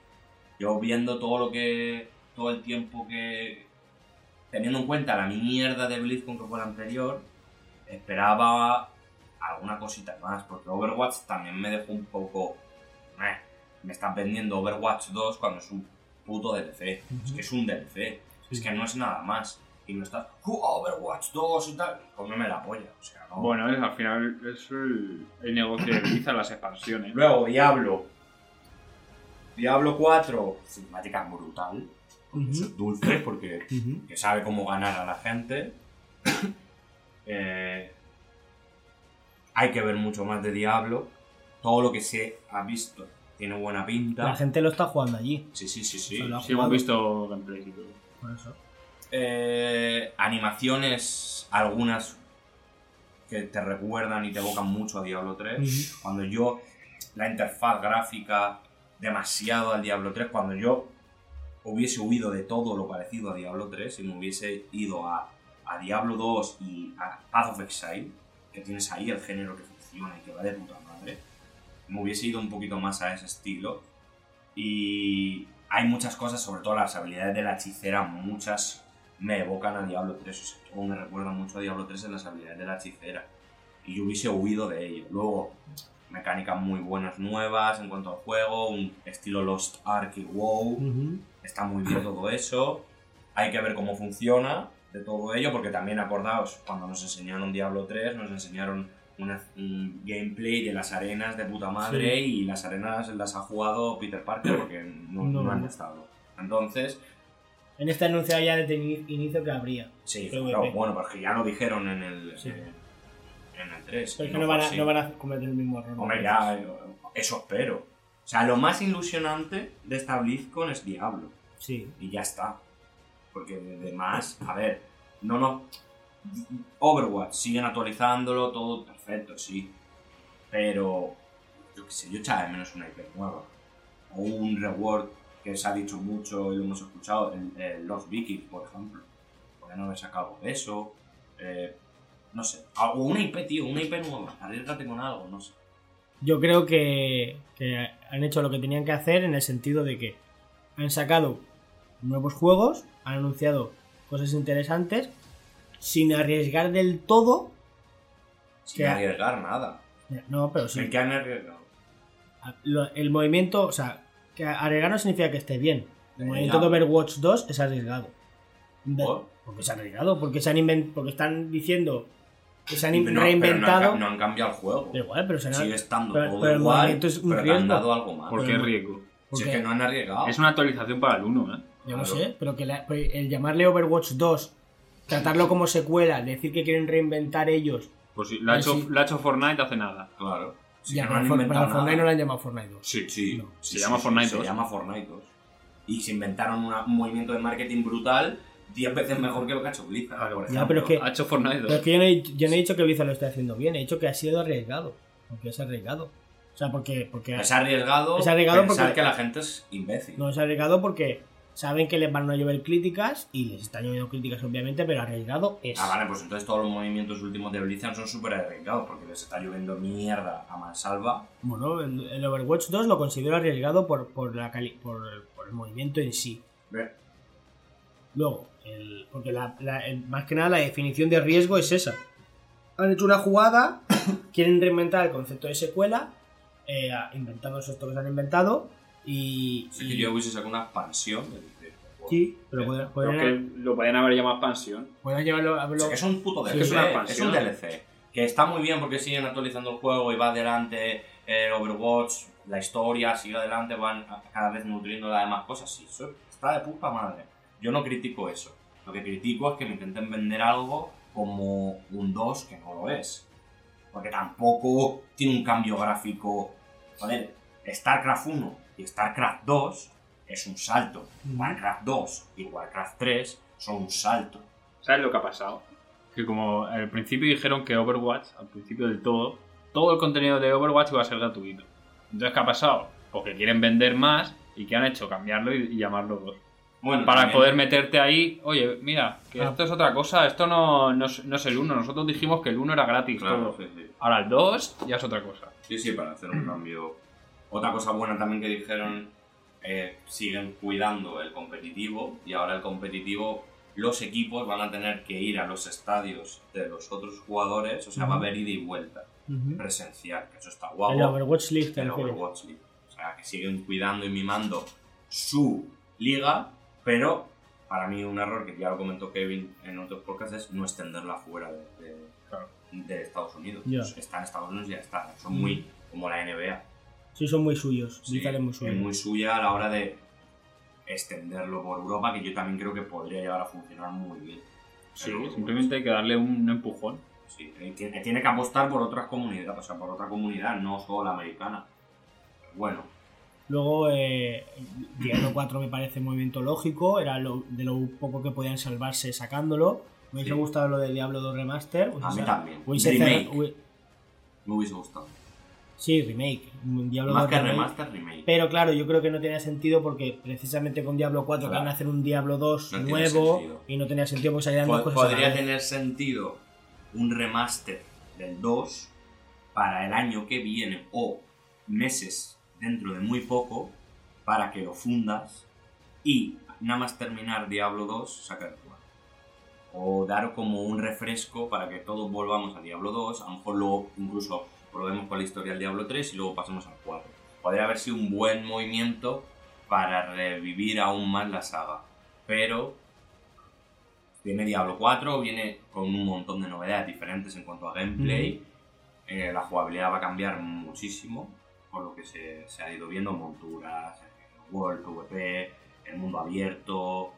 Speaker 2: yo viendo todo lo que. todo el tiempo que. teniendo en cuenta la mierda de BlizzCon que fue la anterior, esperaba alguna cosita más. Porque Overwatch también me dejó un poco. meh, me están vendiendo Overwatch 2 cuando es un puto DLC. Es que es un DLC. Es que no es nada más. Y no estás, "Uh, Overwatch 2 y tal. Cómeme la polla. O sea, no.
Speaker 3: Bueno, es, al final es el, el negocio de Blizzard, las expansiones.
Speaker 2: Luego, Diablo. Diablo 4. Cinemática brutal. Es dulce, porque que sabe cómo ganar a la gente. Eh, hay que ver mucho más de Diablo. Todo lo que se ha visto tiene buena pinta.
Speaker 1: La gente lo está jugando allí.
Speaker 2: Sí, sí, sí, sí.
Speaker 3: Sí, hemos visto gameplay y todo.
Speaker 1: Por eso.
Speaker 2: Eh, animaciones, algunas que te recuerdan y te evocan mucho a Diablo 3.
Speaker 1: Ujú.
Speaker 2: Cuando yo, la interfaz gráfica, demasiado al Diablo 3, cuando yo hubiese huido de todo lo parecido a Diablo 3 y me hubiese ido a, a Diablo 2 y a Path of Exile, que tienes ahí el género que funciona y que va de puta madre, me hubiese ido un poquito más a ese estilo. Y hay muchas cosas, sobre todo las habilidades de la hechicera, muchas me evocan a Diablo 3, o sea, todo me recuerda mucho a Diablo 3 en las habilidades de la hechicera. Y yo hubiese huido de ello. Luego, mecánicas muy buenas nuevas en cuanto al juego, un estilo Lost Ark y WoW, está muy bien todo eso. Hay que ver cómo funciona de todo ello, porque también acordaos, cuando nos enseñaron Diablo 3, nos enseñaron una- un gameplay de las arenas de puta madre y las arenas las ha jugado Peter Parker porque no,
Speaker 1: No.
Speaker 2: no han estado. Entonces,
Speaker 1: En este anuncio ya desde ini- inicio que habría.
Speaker 2: sí, claro, bueno, porque ya lo dijeron en el,
Speaker 1: Sí.
Speaker 2: eh, en el 3.
Speaker 1: Pero es que no van, a,
Speaker 2: así.
Speaker 1: no van a cometer el mismo error.
Speaker 2: Hombre, ya, eh, eso espero. O sea, lo más ilusionante de esta BlizzCon es Diablo.
Speaker 1: Sí.
Speaker 2: y ya está. Porque de demás, a ver, no no. Overwatch, siguen actualizándolo, todo perfecto, sí. Pero, yo qué sé, yo echaba de menos una IP nueva. O un reward que se ha dicho mucho y lo hemos escuchado, el, el Lost Vikings, por ejemplo. Podrían haber sacado eso. eh, no sé. O una IP, tío, una IP nueva. Arriesgate con algo, no sé.
Speaker 1: Yo creo que, que han hecho lo que tenían que hacer en el sentido de que han sacado nuevos juegos, han anunciado cosas interesantes, sin arriesgar del todo.
Speaker 2: Sin
Speaker 1: Que-
Speaker 2: arriesgar nada.
Speaker 1: No, pero sí.
Speaker 2: ¿En qué han arriesgado?
Speaker 1: El movimiento, o sea, que arriesgar no significa que esté bien. El
Speaker 2: Eh,
Speaker 1: movimiento de Overwatch 2 es arriesgado.
Speaker 2: ¿Por?
Speaker 1: Porque se ha arriesgado, porque se han inven- porque están diciendo que se han
Speaker 2: No, pero no han
Speaker 1: reinventado.
Speaker 2: no han cambiado el juego.
Speaker 1: Da igual, pero se han
Speaker 2: Sigue estando
Speaker 1: pero-
Speaker 2: todo
Speaker 1: pero
Speaker 2: igual,
Speaker 1: movimiento es un
Speaker 2: pero te han
Speaker 1: riesgo.
Speaker 2: dado algo más.
Speaker 3: ¿Por qué
Speaker 1: Pero-
Speaker 3: riesgo?
Speaker 2: Si es que no han arriesgado.
Speaker 3: Es una actualización para el 1, ¿eh?
Speaker 1: Yo no
Speaker 2: Claro.
Speaker 1: sé, pero que la- pues, el llamarle Overwatch 2, tratarlo como secuela, decir que quieren reinventar ellos.
Speaker 3: Pues sí, la ha
Speaker 1: Pues
Speaker 3: hecho,
Speaker 1: sí.
Speaker 3: la ha hecho Fortnite hace nada.
Speaker 2: Claro. Si
Speaker 1: ya,
Speaker 2: no
Speaker 1: pero
Speaker 2: han
Speaker 1: para Fortnite no lo han llamado Fortnite 2.
Speaker 2: Sí, sí.
Speaker 1: No.
Speaker 2: sí,
Speaker 3: Se
Speaker 2: sí,
Speaker 3: llama
Speaker 2: sí,
Speaker 3: Fortnite
Speaker 2: Se
Speaker 3: 2.
Speaker 2: llama Fortnite 2. Y se inventaron una- un movimiento de marketing brutal 10 veces mejor que lo que ha hecho Blizzard.
Speaker 3: Claro.
Speaker 2: por
Speaker 1: Ya, pero es
Speaker 2: ejemplo.
Speaker 3: Ha hecho Fortnite 2.
Speaker 1: Pero es que yo no, he, yo no he dicho que Blizzard lo esté haciendo bien, he dicho que ha sido arriesgado. Porque es arriesgado. O sea, porque. porque
Speaker 2: Es arriesgado,
Speaker 1: Es arriesgado
Speaker 2: pensar
Speaker 1: porque-
Speaker 2: que la gente es imbécil.
Speaker 1: no es arriesgado porque saben que les van a llover críticas y les están lloviendo críticas, obviamente, pero arriesgado es.
Speaker 2: Ah, vale, pues entonces todos los movimientos últimos de Blizzard son súper arriesgados porque les está lloviendo mierda a mansalva.
Speaker 1: Bueno, el, el Overwatch 2 lo considero arriesgado por, por, la cali- por, por el movimiento en sí.
Speaker 2: Ve.
Speaker 1: Luego, el- porque la- la- el- más que nada la definición de riesgo es esa. Han hecho una jugada, quieren reinventar el concepto de secuela, eh, inventándose esto que se han inventado, y...
Speaker 2: Sí,
Speaker 1: y-
Speaker 2: que yo hubiese sacado una expansión del
Speaker 1: sí, pero podrían-
Speaker 3: que lo podían haber llamado expansión.
Speaker 1: podrían llevarlo a
Speaker 2: O
Speaker 1: verlo-
Speaker 2: sea, que es un puto
Speaker 1: Sí,
Speaker 2: DLC,
Speaker 1: es
Speaker 3: una
Speaker 2: es, un DLC. Que está muy bien porque siguen actualizando el juego y va adelante eh, Overwatch, la historia sigue adelante, van cada vez nutriendo las demás cosas. Sí, eso está de puta madre. Yo no critico eso. Lo que critico es que me intenten vender algo como un 2 que no lo es. Porque tampoco tiene un cambio gráfico. Joder, StarCraft 1 y StarCraft 2 es un salto. Warcraft 2 y Warcraft 3 son un salto.
Speaker 3: ¿Sabes lo que ha pasado? Que como al principio dijeron que Overwatch, al principio del todo, todo el contenido de Overwatch iba a ser gratuito. Entonces, ¿qué ha pasado? Porque quieren vender más y ¿qué han hecho? Cambiarlo y, y llamarlo 2.
Speaker 2: Bueno,
Speaker 3: Para
Speaker 2: también-
Speaker 3: poder meterte ahí, oye, mira, que
Speaker 1: Ah.
Speaker 3: esto es otra cosa, esto no, no, es, no es el 1. Nosotros dijimos que el 1 era gratis.
Speaker 2: Claro,
Speaker 3: todo.
Speaker 2: sí, sí.
Speaker 3: Ahora el 2 ya es otra cosa.
Speaker 2: Sí, sí, para hacer un cambio. Otra cosa buena también que dijeron, eh, siguen cuidando el competitivo y ahora el competitivo, los equipos van a tener que ir a los estadios de los otros jugadores, o sea, va a haber ida y vuelta presencial, que eso está
Speaker 1: El
Speaker 2: guapo.
Speaker 1: Overwatch League, te
Speaker 2: el. Overwatch League. O sea, que siguen cuidando y mimando su liga, pero para mí un error que ya lo comentó Kevin en otros podcasts es no extenderla fuera de, de-
Speaker 3: Claro.
Speaker 2: de Estados Unidos. Pues Está en Estados Unidos y ya está. Son muy como la NBA.
Speaker 1: Sí, son muy suyos.
Speaker 2: Sí,
Speaker 1: es muy suyo.
Speaker 2: es muy suya a la hora de extenderlo por Europa, que yo también creo que podría llegar a funcionar muy bien.
Speaker 3: Sí,
Speaker 2: Pero,
Speaker 3: simplemente hay que darle un empujón.
Speaker 2: Sí, tiene, tiene que apostar por otras comunidades, o sea, por otra comunidad, no solo la americana. Bueno,
Speaker 1: Luego, eh, Diablo 4 me parece un movimiento lógico, era lo- de lo poco que podían salvarse sacándolo. Me hubiese
Speaker 2: Sí.
Speaker 1: gustado lo de Diablo 2 Remaster.
Speaker 2: A mí también.
Speaker 1: hubiese
Speaker 2: Remake.
Speaker 1: cer- hu-
Speaker 2: me hubiese gustado.
Speaker 1: sí, remake. Diablo
Speaker 2: Más
Speaker 1: 2
Speaker 2: que
Speaker 1: remake.
Speaker 2: remaster, remake.
Speaker 1: Pero claro, yo creo que no tenía sentido porque precisamente con Diablo 4
Speaker 2: Claro.
Speaker 1: van a hacer un Diablo 2
Speaker 2: No tiene
Speaker 1: nuevo y no tenía sentido porque salían dos cosas.
Speaker 2: podría tener sentido un remaster del 2 para el año que viene o meses dentro de muy poco para que lo fundas y nada más terminar Diablo 2 sacar el 4. O dar como un refresco para que todos volvamos a Diablo 2, a lo mejor luego incluso probemos con la historia del Diablo 3 y luego pasemos al 4. Podría haber sido un buen movimiento para revivir aún más la saga. Pero Viene Diablo 4, viene con un montón de novedades diferentes en cuanto a gameplay. Eh, la jugabilidad va a cambiar muchísimo, por lo que se, se ha ido viendo monturas, World, PvP, el mundo abierto,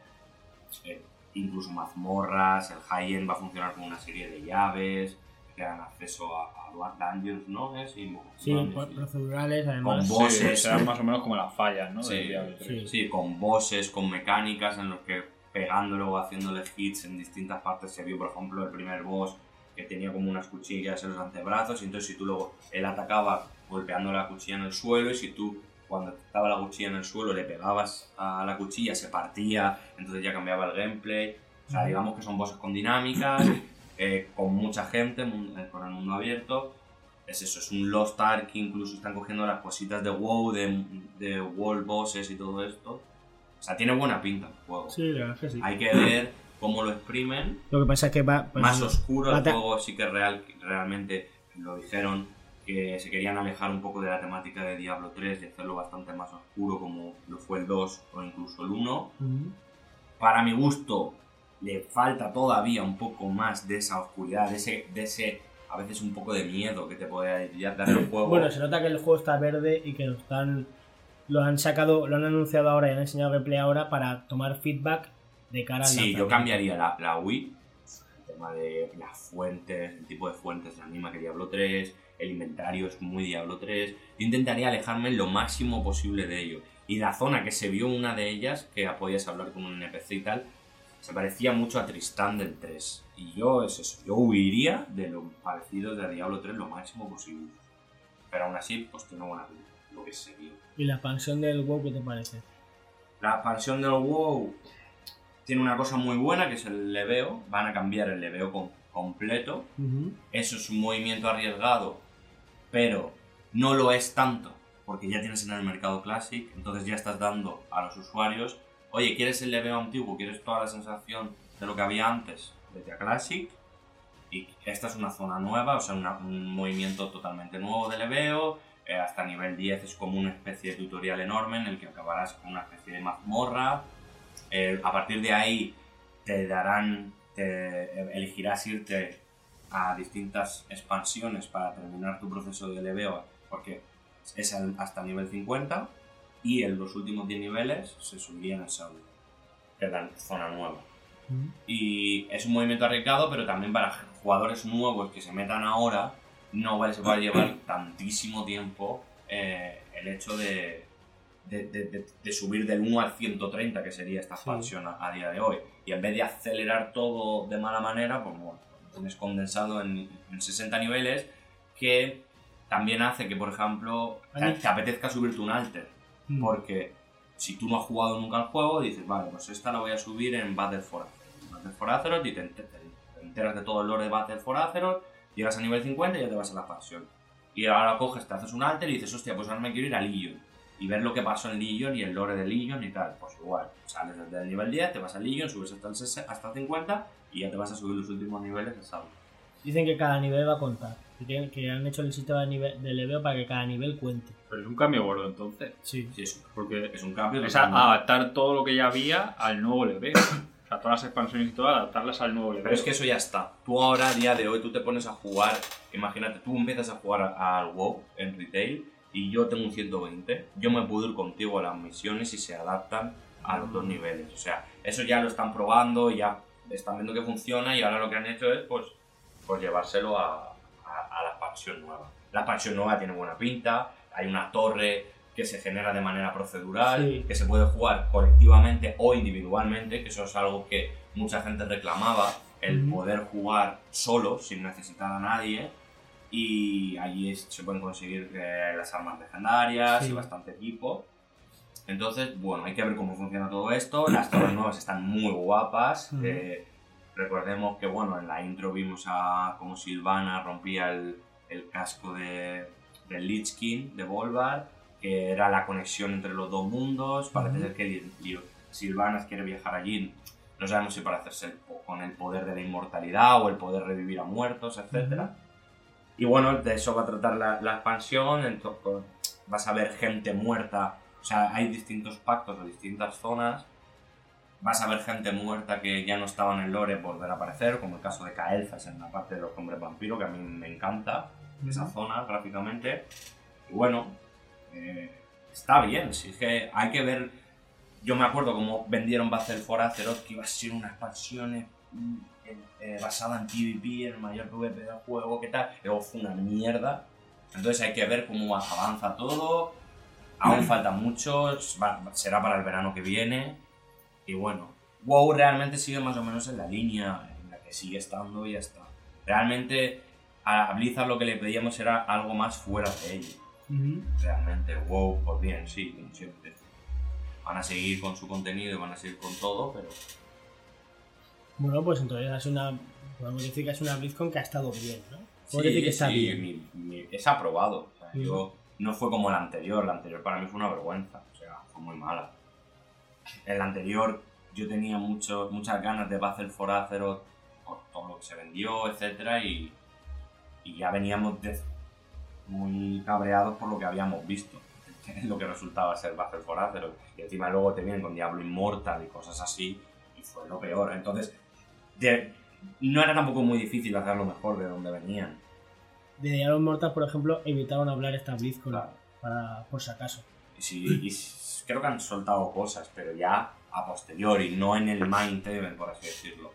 Speaker 2: eh, incluso mazmorras, el high-end va a funcionar con una serie de llaves que dan acceso a, a dungeons, ¿no? Es
Speaker 1: Sí,
Speaker 2: y-
Speaker 1: procedurales, además.
Speaker 2: Con Bosses.
Speaker 3: Sí, serán más o menos como las fallas, ¿no?
Speaker 2: Sí,
Speaker 3: Del Diablo 3.
Speaker 1: sí.
Speaker 2: Sí, con bosses, con mecánicas en los que pegándolo o haciéndole hits en distintas partes se vio, por ejemplo, el primer boss que tenía como unas cuchillas en los antebrazos y entonces si tú luego, él atacaba golpeando la cuchilla en el suelo y si tú cuando estaba la cuchilla en el suelo le pegabas a la cuchilla se partía, entonces ya cambiaba el gameplay. O sea, digamos que son bosses con dinámicas, eh, con mucha gente, eh, con el mundo abierto. Es eso, es un Lost Ark que incluso están cogiendo las cositas de WoW, de, de World Bosses y todo esto. O sea, tiene buena pinta el juego.
Speaker 1: Sí, la verdad que sí.
Speaker 2: Hay que ver cómo lo exprimen.
Speaker 1: Lo que pasa es que va. pues,
Speaker 2: Más oscuro, el
Speaker 1: Mata-
Speaker 2: juego sí que real, realmente lo dijeron que se querían alejar un poco de la temática de Diablo 3 y hacerlo bastante más oscuro como lo fue el 2 o incluso el 1.
Speaker 1: Ujú.
Speaker 2: Para mi gusto, le falta todavía un poco más de esa oscuridad, de ese, de ese a veces un poco de miedo que te puede dar el juego.
Speaker 1: Bueno, se nota que el juego está verde y que lo están. Lo han sacado, lo han anunciado ahora y han enseñado gameplay ahora para tomar feedback de cara al
Speaker 2: Sí, yo cambiaría la, la Wii, el tema de las fuentes, el tipo de fuentes de anima que Diablo 3, el inventario es muy Diablo 3. Yo intentaría alejarme lo máximo posible de ello. Y la zona que se vio una de ellas, que podías hablar con un NPC y tal, se parecía mucho a Tristán del 3. Y yo es eso, yo huiría de lo parecido de Diablo 3 lo máximo posible. Pero aún así, pues tiene buena pinta, lo que se vio.
Speaker 1: ¿Y la expansión del WoW qué te parece?
Speaker 2: La expansión del WoW tiene una cosa muy buena que es el leveo. Van a cambiar el leveo com- completo. Eso es un movimiento arriesgado, pero no lo es tanto, porque ya tienes en el mercado Classic, entonces ya estás dando a los usuarios oye, ¿quieres el leveo antiguo? ¿Quieres toda la sensación de lo que había antes? Vete a Classic. Y esta es una zona nueva, o sea, un movimiento totalmente nuevo de leveo. eh, hasta nivel 10 es como una especie de tutorial enorme en el que acabarás con una especie de mazmorra. Eh, a partir de ahí te darán, te elegirás irte a distintas expansiones para terminar tu proceso de leveo, porque es al- hasta nivel 50 y en los últimos 10 niveles se subirían a Saudi, que es la zona nueva. Y es un movimiento arriesgado, pero también para jugadores nuevos que se metan ahora, no va- se va a llevar tantísimo tiempo eh, el hecho de, de, de- de- subir del 1 al 130, que sería esta
Speaker 1: Sí.
Speaker 2: expansión a, a día de hoy. Y en vez de acelerar todo de mala manera, pues bueno, tienes condensado en, en 60 niveles, que también hace que, por ejemplo, te, apetezca subirte un alter.
Speaker 1: Mm.
Speaker 2: Porque si tú no has jugado nunca al juego, dices, vale, pues esta la voy a subir en Battle for Azeroth. Battle for Azeroth y te, enter- te enteras de todo el lore de Battle for Azeroth, llegas a nivel 50 y ya te vas a la expansión. Y ahora coges, te haces un alter y dices, hostia, pues ahora me quiero ir a Legion. Y ver lo que pasó en Legion y el lore de Legion y tal. Pues igual, sales desde el nivel 10, te vas a Legion, subes hasta el 60 hasta el 50 y ya te vas a subir los últimos niveles de Saudi.
Speaker 1: Dicen que cada nivel va a contar. Que, que han hecho el sistema de, nivel, de leveo para que cada nivel cuente.
Speaker 3: Pero es un cambio gordo entonces.
Speaker 1: Sí.
Speaker 2: Sí, es
Speaker 3: Porque
Speaker 2: es un cambio.
Speaker 3: es a- adaptar todo lo que ya había al nuevo leveo. O sea, todas las expansiones y todo, adaptarlas al nuevo leveo.
Speaker 2: Pero es que eso ya está. Tú ahora, a día de hoy, tú te pones a jugar. Imagínate, tú empiezas a jugar a- al WoW en retail y yo tengo un 120. Yo me puedo ir contigo a las misiones y se adaptan a los dos niveles. O sea, eso ya lo están probando, ya están viendo que funciona y ahora lo que han hecho es pues, pues llevárselo a, a- a la expansión nueva. La expansión nueva tiene buena pinta, hay una torre que se genera de manera procedural,
Speaker 1: Sí.
Speaker 2: que se puede jugar colectivamente o individualmente, que eso es algo que mucha gente reclamaba, el poder jugar solo, sin necesitar a nadie, y allí es- se pueden conseguir eh, las armas legendarias
Speaker 1: Sí.
Speaker 2: y bastante equipo. Entonces, bueno, hay que ver cómo funciona todo esto. Las torres nuevas están muy guapas.
Speaker 1: Ujú.
Speaker 2: eh, recordemos que, bueno, en la intro vimos a cómo Silvana rompía el, el casco de, del Lich King de Volvar, que era la conexión entre los dos mundos. Parece
Speaker 1: Ujú.
Speaker 2: ser que Silvanas quiere viajar allí. No sabemos si para hacerse el con el poder de la inmortalidad o el poder revivir a muertos, etc. Y bueno, de eso va a tratar la, la expansión. Entonces, vas a ver gente muerta. O sea, hay distintos pactos o distintas zonas. Vas a ver gente muerta que ya no estaba en el lore volver a aparecer, como el caso de Kael'thas en la parte de los hombres vampiro, que a mí me encanta esa zona gráficamente. Y bueno, eh, está bien, si es que hay que ver. Yo me acuerdo cómo vendieron Battle for Azeroth, que iba a ser una expansión eh, basada en PvP, en el mayor PvP del juego, ¿qué tal? Luego fue una mierda. Entonces hay que ver cómo avanza todo. Aún falta mucho, va- será para el verano que viene. Y bueno, WoW realmente sigue más o menos en la línea en la que sigue estando y ya está. Realmente a Blizzard lo que le pedíamos era algo más fuera de ello.
Speaker 1: Ujú.
Speaker 2: Realmente WoW, pues bien, sí, como siempre. Van a seguir con su contenido y van a seguir con todo, pero
Speaker 1: Bueno, pues entonces es una. Podemos decir que es una BlizzCon que ha estado bien, ¿no?
Speaker 2: sí,
Speaker 1: decir que está
Speaker 2: sí,
Speaker 1: bien.
Speaker 2: mi- mi- es aprobado. O sea,
Speaker 1: Sí.
Speaker 2: yo, no fue como la anterior, la anterior para mí fue una vergüenza, o sea, fue muy mala. En la anterior yo tenía mucho, muchas ganas de Battle for Azeroth por todo lo que se vendió, etcétera, y, y ya veníamos de- muy cabreados por lo que habíamos visto, que es lo que resultaba ser Battle for Azeroth. Y encima luego te vienen con Diablo Immortal y cosas así, y fue lo peor. Entonces, de- no era tampoco muy difícil hacerlo mejor de donde venían.
Speaker 1: De Diablo Mortal, por ejemplo, evitaron hablar esta BlizzCon
Speaker 2: Claro.
Speaker 1: para, por si acaso.
Speaker 2: Sí, y creo que han soltado cosas, pero ya a posteriori, no en el main event, por así decirlo.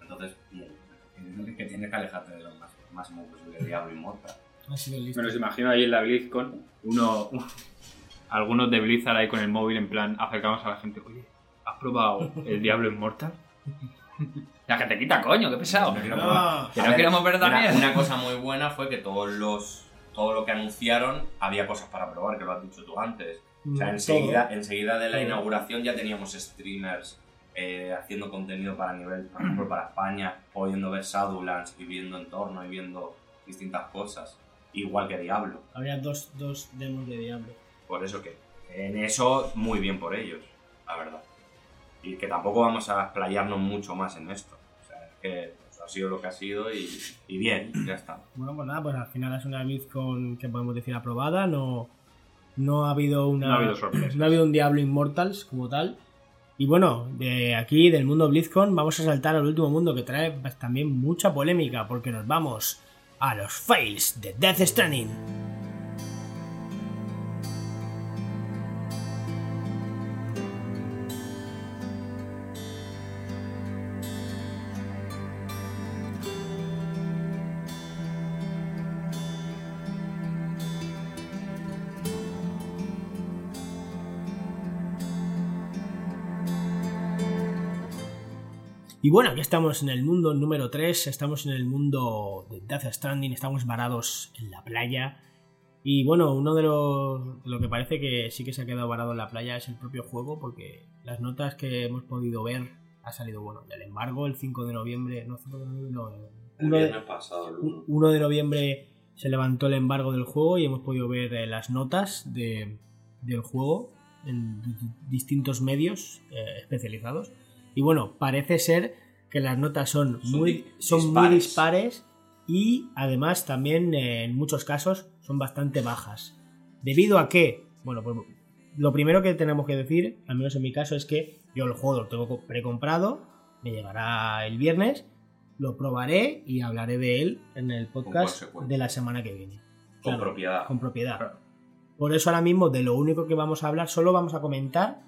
Speaker 2: Entonces, bien, tienes que tienes que alejarte de lo más, máximo posible de Diablo
Speaker 1: listo.
Speaker 3: Me los imagino ahí en la BlizzCon, uno, algunos de Blizzard ahí con el móvil en plan acercamos a la gente, oye, ¿has probado el Diablo Immortal? La que te quita coño, qué pesado.
Speaker 2: No
Speaker 1: No.
Speaker 3: Que
Speaker 2: A
Speaker 3: no
Speaker 2: ver,
Speaker 3: queremos ver también.
Speaker 2: una cosa muy buena fue que todos los todo lo que anunciaron había cosas para probar, que lo has dicho tú antes. O sea,
Speaker 1: Mm,
Speaker 2: enseguida, enseguida de la inauguración ya teníamos streamers eh, haciendo contenido para nivel, por ejemplo, para España, pudiendo ver Shadowlands y viendo entorno y viendo distintas cosas. Igual que Diablo.
Speaker 1: todo. Habría dos, dos demos de Diablo.
Speaker 2: Por eso que en eso muy bien por ellos, la verdad. Y que tampoco vamos a explayarnos mucho más en esto. Que pues, ha sido lo que ha sido y, y bien, ya está.
Speaker 1: Bueno, pues nada, pues al final es una BlizzCon que podemos decir aprobada, no, no ha habido una...
Speaker 3: No ha habido sorpresas.
Speaker 1: no ha habido un Diablo Immortals como tal. Y bueno, de aquí, del mundo BlizzCon, vamos a saltar al último mundo que trae pues, también mucha polémica, porque nos vamos a los fails de Death Stranding. Y bueno, aquí estamos en el mundo número 3, estamos en el mundo de Death Stranding, estamos varados en la playa. Y bueno, uno de los lo que parece que sí que se ha quedado varado en la playa es el propio juego, porque las notas que hemos podido ver ha salido bueno. El embargo, el 5 de noviembre, no, 5 de noviembre, no, el
Speaker 2: El
Speaker 1: 1 de,
Speaker 2: pasado, el uno.
Speaker 1: 1 de noviembre se levantó el embargo del juego y hemos podido ver eh, las notas de- del juego en di- distintos medios eh, especializados. Y bueno, parece ser que las notas son,
Speaker 2: Son
Speaker 1: muy, son muy
Speaker 2: dispares.
Speaker 1: dispares y además también eh, en muchos casos son bastante bajas. ¿Debido a qué? Bueno, pues lo primero que tenemos que decir, al menos en mi caso, es que yo el juego lo tengo co- precomprado, me llegará el viernes, lo probaré y hablaré de él en el podcast de la semana que viene.
Speaker 2: Con
Speaker 1: Claro,
Speaker 2: propiedad.
Speaker 1: Con propiedad.
Speaker 3: Claro.
Speaker 1: Por eso ahora mismo de lo único que vamos a hablar, solo vamos a comentar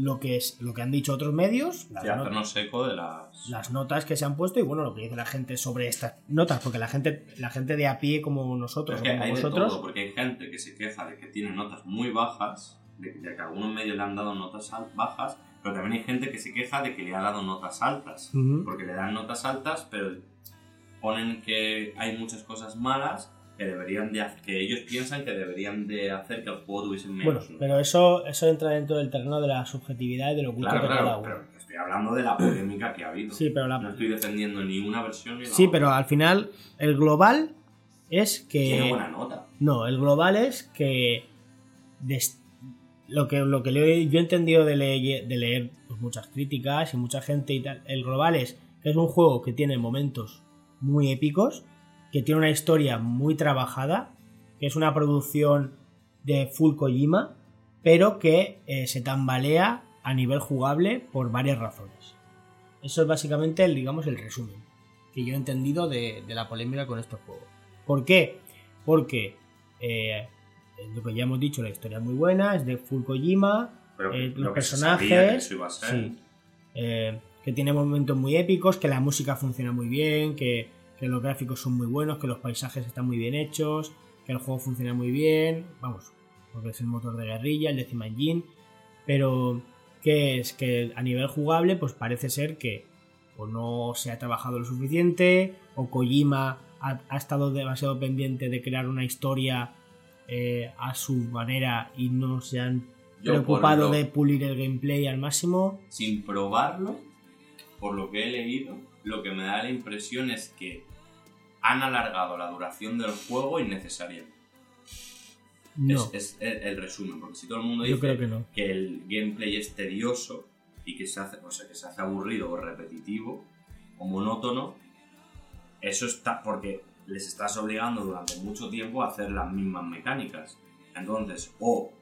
Speaker 1: lo que es lo que han dicho otros medios, las, not-
Speaker 2: hacernos eco de las.
Speaker 1: las notas que se han puesto y bueno, lo que dice la gente sobre estas notas, porque la gente, la gente de a pie como nosotros, como
Speaker 2: hay de
Speaker 1: vosotros,
Speaker 2: todo, porque hay gente que se queja de que tiene notas muy bajas, de, de que algunos medios le han dado notas bajas, pero también hay gente que se queja de que le ha dado notas altas.
Speaker 1: Ujú.
Speaker 2: Porque le dan notas altas, pero ponen que hay muchas cosas malas que deberían de que ellos piensan que deberían de hacer que el juego tuviese menos
Speaker 1: bueno, pero eso, eso entra dentro del terreno de la subjetividad y de lo gusto
Speaker 2: Claro,
Speaker 1: de cada
Speaker 2: claro,
Speaker 1: uno.
Speaker 2: pero estoy hablando de la polémica que ha habido.
Speaker 1: Sí, pero la-
Speaker 2: No estoy defendiendo ni una versión ni la
Speaker 1: Sí,
Speaker 2: otra.
Speaker 1: pero al final el global es que
Speaker 2: Tiene buena nota.
Speaker 1: No, el global es que des- lo que lo que le- yo he entendido de, leye- de leer pues, muchas críticas y mucha gente y tal, el global es que es un juego que tiene momentos muy épicos, que tiene una historia muy trabajada, que es una producción de full Kojima, pero que eh, se tambalea a nivel jugable por varias razones. Eso es básicamente el, digamos, el resumen que yo he entendido de, de la polémica con este juego. ¿Por qué? Porque eh, lo que ya hemos dicho, la historia es muy buena, es de full Kojima,
Speaker 2: Pero
Speaker 1: eh,
Speaker 2: lo
Speaker 1: los
Speaker 2: que que
Speaker 1: personajes, sí, eh, que tiene momentos muy épicos, que la música funciona muy bien, que, que los gráficos son muy buenos, que los paisajes están muy bien hechos, que el juego funciona muy bien, vamos, porque es el motor de guerrilla, el Decima Engine, pero que es que a nivel jugable pues parece ser que o no se ha trabajado lo suficiente o Kojima ha, ha estado demasiado pendiente de crear una historia eh, a su manera y no se han
Speaker 2: Yo,
Speaker 1: preocupado
Speaker 2: lo-
Speaker 1: de pulir el gameplay al máximo.
Speaker 2: sin probarlo, por lo que he leído, lo que me da la impresión es que han alargado la duración del juego innecesariamente.
Speaker 1: No,
Speaker 2: Es, es el, el resumen, porque si todo el mundo dice
Speaker 1: que no.
Speaker 2: que el gameplay es tedioso y que se hace, o sea, que se hace aburrido o repetitivo o monótono, eso está porque les estás obligando durante mucho tiempo a hacer las mismas mecánicas. Entonces, o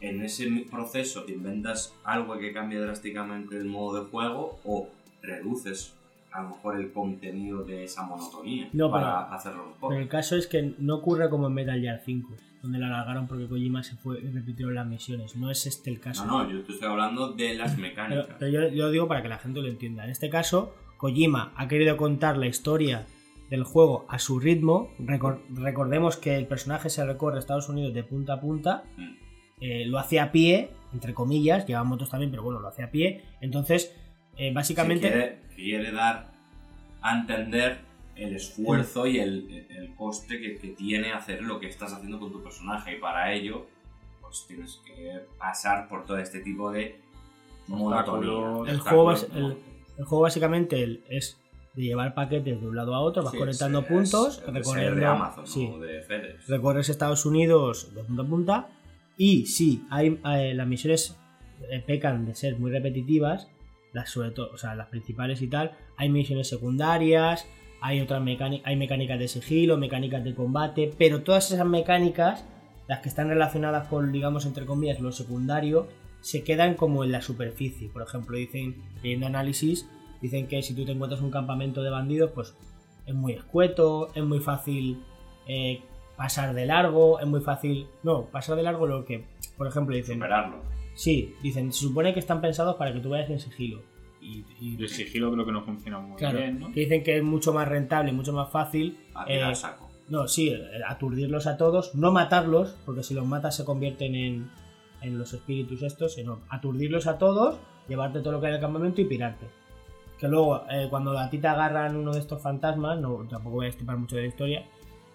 Speaker 2: en ese proceso te inventas algo que cambie drásticamente el modo de juego o reduces a lo mejor el contenido de esa monotonía
Speaker 1: No,
Speaker 2: para hacerlo mejor.
Speaker 1: Pero el caso es que no ocurre como en Metal Gear 5, donde la alargaron porque Kojima se fue y repitieron las misiones. No es este el caso.
Speaker 2: No, no, yo te estoy hablando de las
Speaker 1: Pero,
Speaker 2: mecánicas.
Speaker 1: pero yo, yo lo digo para que la gente lo entienda. En este caso, Kojima ha querido contar la historia del juego a su ritmo. Recor- recordemos que el personaje se recorre Estados Unidos de punta a punta.
Speaker 2: Mm.
Speaker 1: Eh, lo hace a pie, entre comillas, lleva motos también, pero bueno, lo hace a pie. Entonces, eh, básicamente...
Speaker 2: Quiere, quiere dar a entender el esfuerzo y el, el coste que, que tiene hacer lo que estás haciendo con tu personaje y para ello pues tienes que pasar por todo este tipo de monotonía.
Speaker 1: El juego, el, el juego básicamente el- es de llevar paquetes de un lado a otro, vas
Speaker 2: Sí,
Speaker 1: conectando puntos,
Speaker 2: es- es de Amazon
Speaker 1: sí,
Speaker 2: de FedEx.
Speaker 1: recorres Estados Unidos de punta a punta y sí, hay, eh, las misiones eh, pecan de ser muy repetitivas, las sobre todo, o sea, las principales y tal, hay misiones secundarias, hay otras mecánicas, hay mecánicas de sigilo, mecánicas de combate, pero todas esas mecánicas, las que están relacionadas con, digamos, entre comillas, lo secundario, se quedan como en la superficie. Por ejemplo, dicen, leyendo análisis, dicen que si tú te encuentras un campamento de bandidos, pues es muy escueto, es muy fácil eh, pasar de largo, es muy fácil. No, pasar de largo lo que, por ejemplo, dicen. Sí, dicen, se supone que están pensados para que tú vayas en sigilo. Y, y-
Speaker 3: El sigilo creo que no funciona muy
Speaker 1: claro,
Speaker 3: bien, ¿no?
Speaker 1: que dicen que es mucho más rentable, mucho más fácil. Eh,
Speaker 2: saco.
Speaker 1: no, sí, eh, aturdirlos a todos, no matarlos, porque si los matas se convierten en, en los espíritus estos, sino aturdirlos a todos, llevarte todo lo que hay en el campamento y pirarte. Que luego, eh, cuando a ti te agarran uno de estos fantasmas, no, tampoco voy a estipar mucho de la historia,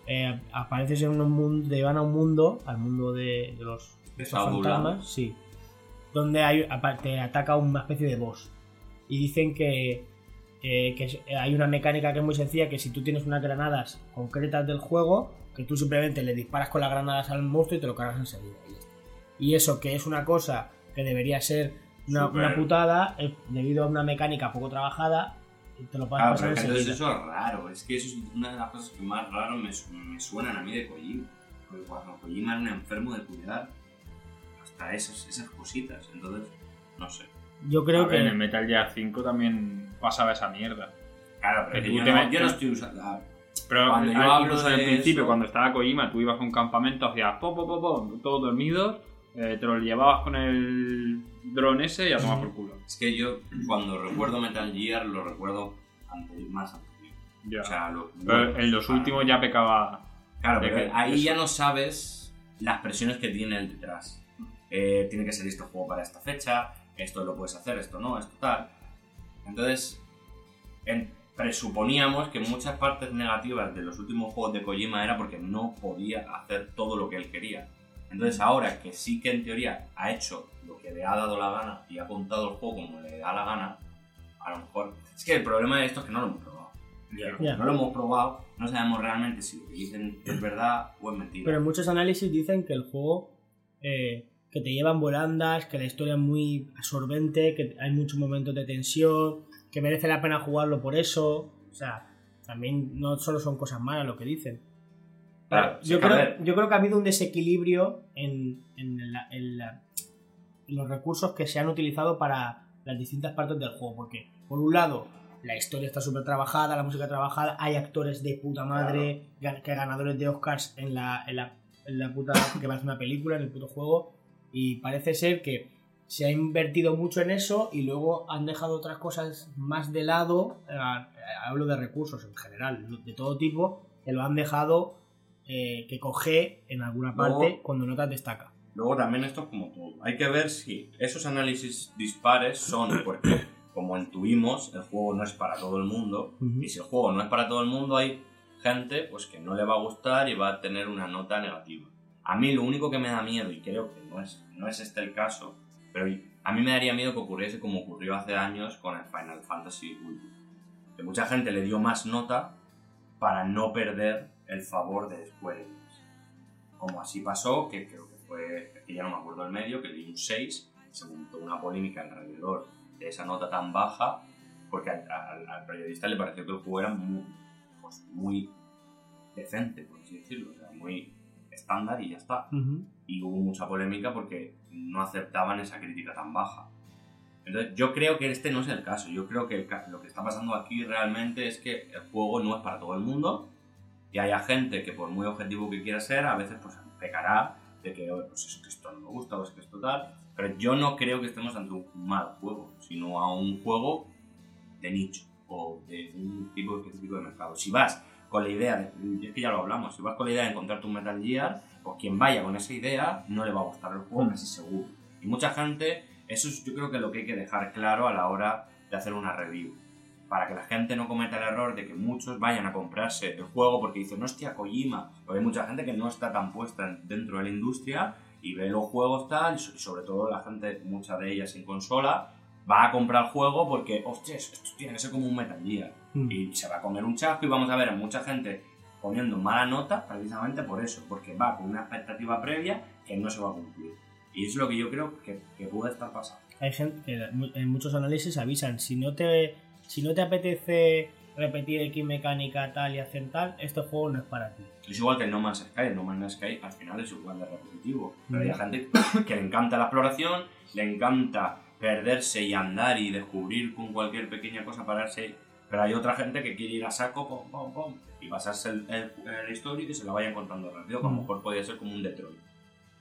Speaker 1: eh, apareces en un mundo, te van a un mundo, al mundo de, de los de estos
Speaker 2: Shadowlands.
Speaker 1: fantasmas, sí, donde hay, te ataca una especie de boss. Y dicen que, eh, que es- hay una mecánica que es muy sencilla, que si tú tienes unas granadas concretas del juego, que tú simplemente le disparas con las granadas al monstruo y te lo cargas enseguida. y eso que es una cosa que debería ser una, una putada, eh, debido a una mecánica poco trabajada, te lo puedes
Speaker 2: Claro,
Speaker 1: pasar
Speaker 2: pero entonces eso es raro. Es que eso es una de las cosas que más raro me, me suenan a mí de Kojima. Porque cuando Kojima era un enfermo de cuidar esas, esas cositas. Entonces, no sé.
Speaker 1: Yo creo
Speaker 3: A ver, en el
Speaker 1: que...
Speaker 3: Metal Gear 5 también pasaba esa mierda.
Speaker 2: Claro, pero
Speaker 3: Que
Speaker 2: que yo,
Speaker 3: te
Speaker 2: no,
Speaker 3: metes-
Speaker 2: yo no estoy usando. ah,
Speaker 3: Pero
Speaker 2: Cuando yo
Speaker 3: incluso en el principio,
Speaker 2: eso-
Speaker 3: cuando estaba Kojima, tú ibas a un campamento, hacías pop, pop, pop, todos dormidos, eh, te lo llevabas con el dron ese y a tomar por culo.
Speaker 2: Es que yo, cuando recuerdo Metal Gear, lo recuerdo ante, más anterior.
Speaker 3: Ya.
Speaker 2: O sea, lo-
Speaker 3: Pero en los últimos ya pecaba.
Speaker 2: Claro, pero
Speaker 3: que
Speaker 2: ahí
Speaker 3: eso-
Speaker 2: ya no sabes las presiones que tiene el detrás. Eh, tiene que ser este juego para esta fecha, esto lo puedes hacer, esto no, esto tal. Entonces, en- presuponíamos que muchas partes negativas de los últimos juegos de Kojima era porque no podía hacer todo lo que él quería. Entonces ahora que sí que en teoría ha hecho lo que le ha dado la gana y ha contado el juego como le da la gana, a lo mejor... Es que el problema de esto es que no lo hemos probado.
Speaker 1: Ya.
Speaker 2: No lo hemos probado, no sabemos realmente si lo que dicen es verdad o es mentira.
Speaker 1: Pero en muchos análisis dicen que el juego eh, que te llevan volandas, que la historia es muy absorbente, que hay muchos momentos de tensión, que merece la pena jugarlo por eso. O sea, también no solo son cosas malas lo que dicen.
Speaker 2: Claro,
Speaker 1: yo, creo, yo creo que ha habido un desequilibrio en, en la- en la- en los recursos que se han utilizado para las distintas partes del juego. Porque, por un lado, la historia está súper trabajada, la música trabajada, hay actores de puta madre, gan- que ganadores de Oscars en la, en la, en la puta. que parece una película, en el puto juego. Y parece ser que se ha invertido mucho en eso y luego han dejado otras cosas más de lado. eh, hablo de recursos en general, de todo tipo, que lo han dejado eh, que coge en alguna
Speaker 2: Luego-
Speaker 1: parte cuando no te destaca.
Speaker 2: Luego también esto es como todo. Hay que ver si esos análisis dispares son porque, como intuimos, el juego no es para todo el mundo.
Speaker 1: Ujú.
Speaker 2: Y si el juego no es para todo el mundo, hay gente pues que no le va a gustar y va a tener una nota negativa. A mí lo único que me da miedo, y creo que no es, no es este el caso, pero a mí me daría miedo que ocurriese como ocurrió hace años con el Final Fantasy Ultimate. Que mucha gente le dio más nota para no perder el favor de Square Enix. Como así pasó, que creo que fue, que ya no me acuerdo el medio, que le dio un 6, se montó una polémica alrededor de esa nota tan baja, porque al, al- al periodista le pareció que el juego era muy, pues, muy decente, por así decirlo, o sea, muy estándar y ya está.
Speaker 1: Ujú.
Speaker 2: Y hubo mucha polémica porque no aceptaban esa crítica tan baja. Entonces, yo creo que este no es el caso. Yo creo que lo que está pasando aquí realmente es que el juego no es para todo el mundo y haya gente que por muy objetivo que quiera ser, a veces pues pecará de que "Oye, pues es que esto no me gusta o es que esto tal. Pero yo no creo que estemos ante un mal juego, sino a un juego de nicho o de un tipo específico de mercado. Si vas con la idea, de, es que ya lo hablamos, si vas con la idea de encontrarte un Metal Gear, pues quien vaya con esa idea no le va a gustar el juego, casi seguro. Y mucha gente, eso es yo creo que lo que hay que dejar claro a la hora de hacer una review. Para que la gente no cometa el error de que muchos vayan a comprarse el juego porque dicen, no hostia, Kojima. Porque hay mucha gente que no está tan puesta en- dentro de la industria y ve los juegos tal, y so- y sobre todo la gente, mucha de ellas sin consola, va a comprar el juego porque, hostias, esto tiene que ser como un Metal Gear.
Speaker 1: Mm.
Speaker 2: Y se va a comer un chasco y vamos a ver a mucha gente poniendo mala nota precisamente por eso, porque va con una expectativa previa que no se va a cumplir. Y es lo que yo creo que, que puede estar pasando.
Speaker 1: Hay gente que en muchos análisis avisan, si no te, si no te apetece repetir X mecánica tal y hacer tal, este juego no es para ti.
Speaker 2: Es igual que el No Man's Sky. El No Man's Sky al final es igual de repetitivo. Pero hay
Speaker 1: Mm.
Speaker 2: gente que le encanta la exploración, le encanta perderse y andar y descubrir con cualquier pequeña cosa pararse. Pero hay otra gente que quiere ir a saco, pom, pom, pom, y pasarse el, el- la historia y que se la vayan contando rápido. Que a lo mejor podría ser como un Detroit.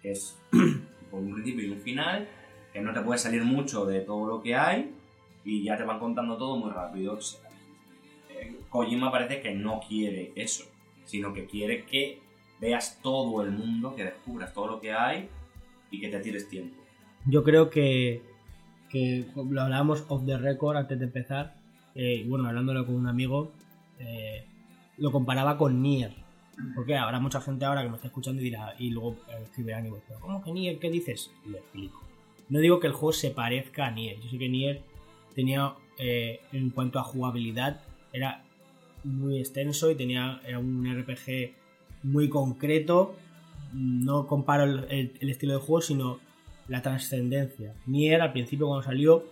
Speaker 2: Que es con un principio y un final, que no te puede salir mucho de todo lo que hay y ya te van contando todo muy rápido. O sea, eh, Kojima parece que no quiere eso, sino que quiere que veas todo el mundo, que descubras todo lo que hay y que te tires tiempo.
Speaker 1: Yo creo que, que lo hablábamos off the record antes de empezar, eh, bueno, hablándolo con un amigo, eh, lo comparaba con Nier. Porque habrá mucha gente ahora que me está escuchando y dirá, y luego eh, escribirán y pero ¿cómo que Nier? ¿Qué dices? Lo explico. No digo que el juego se parezca a Nier. Yo sé que Nier tenía, eh, en cuanto a jugabilidad, era muy extenso y tenía era un RPG muy concreto. No comparo el, el- el estilo de juego, sino la trascendencia. Nier al principio cuando salió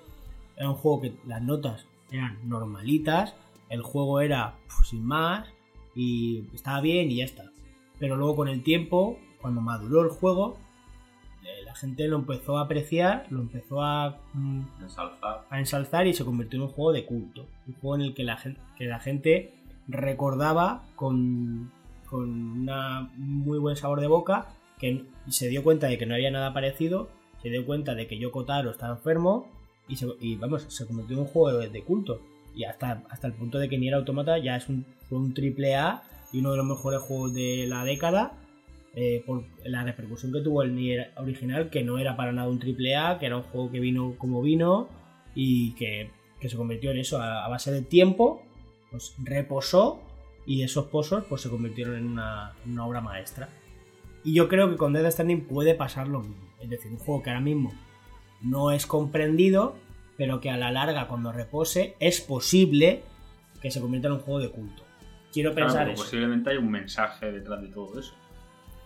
Speaker 1: era un juego que las notas eran normalitas, el juego era pf, sin más y estaba bien y ya está. Pero luego con el tiempo, cuando maduró el juego, eh, la gente lo empezó a apreciar, lo empezó a, mm,
Speaker 2: Ensalzar.
Speaker 1: a ensalzar y se convirtió en un juego de culto. Un juego en el que la gente, que la gente recordaba con, con una muy buen sabor de boca, que se dio cuenta de que no había nada parecido, se dio cuenta de que Yoko Taro estaba enfermo y, se- vamos, se convirtió en un juego de, culto. Y hasta, hasta el punto de que Nier Automata ya es un, fue un triple A y uno de los mejores juegos de la década eh, por la repercusión que tuvo el Nier original, que no era para nada un triple A, que era un juego que vino como vino y que, que se convirtió en eso a, base de tiempo, pues reposó y esos pozos pues se convirtieron en una, en una obra maestra. Y yo creo que con Death Stranding puede pasar lo mismo. Es decir, un juego que ahora mismo no es comprendido, pero que a la larga, cuando repose, es posible que se convierta en un juego de culto. Quiero
Speaker 3: Claro,
Speaker 1: pensar eso.
Speaker 3: posiblemente hay un mensaje detrás de todo eso.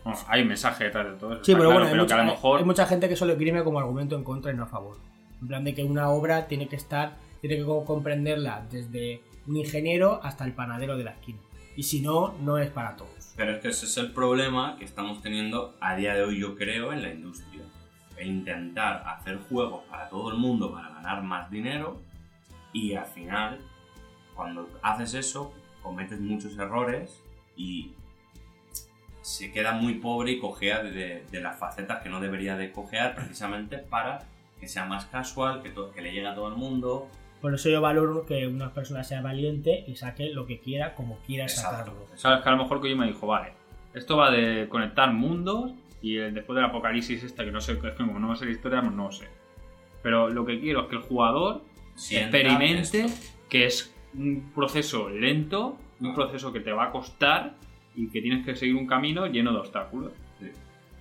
Speaker 3: Bueno, hay un mensaje detrás de todo eso.
Speaker 1: Sí, pero
Speaker 3: claro,
Speaker 1: bueno, hay,
Speaker 3: pero
Speaker 1: mucha,
Speaker 3: que a lo mejor
Speaker 1: hay mucha gente que solo esgrime como argumento en contra y no a favor. En plan de que una obra tiene que estar, tiene que como comprenderla desde un ingeniero hasta el panadero de la esquina. Y si no, no es para todos.
Speaker 2: Pero es que ese es el problema que estamos teniendo a día de hoy, yo creo, en la industria. El intentar hacer juegos para todo el mundo para ganar más dinero y al final, cuando haces eso, cometes muchos errores y se queda muy pobre y cojea de, de las facetas que no debería de cojear precisamente para que sea más casual, que, to- que le llegue a todo el mundo.
Speaker 1: Por eso yo valoro que una persona sea valiente y saque lo que quiera como quiera sacarlo.
Speaker 3: Sabes que a lo mejor Kojima dijo, vale, esto va de conectar mundos y el- después del apocalipsis este, que no sé, es que como no va a ser historia, pues no lo sé. Pero lo que quiero es que el jugador
Speaker 2: Sienta
Speaker 3: experimente
Speaker 2: esto.
Speaker 3: que es un proceso lento, un
Speaker 2: Ah.
Speaker 3: proceso que te va a costar y que tienes que seguir un camino lleno de obstáculos.
Speaker 2: Sí.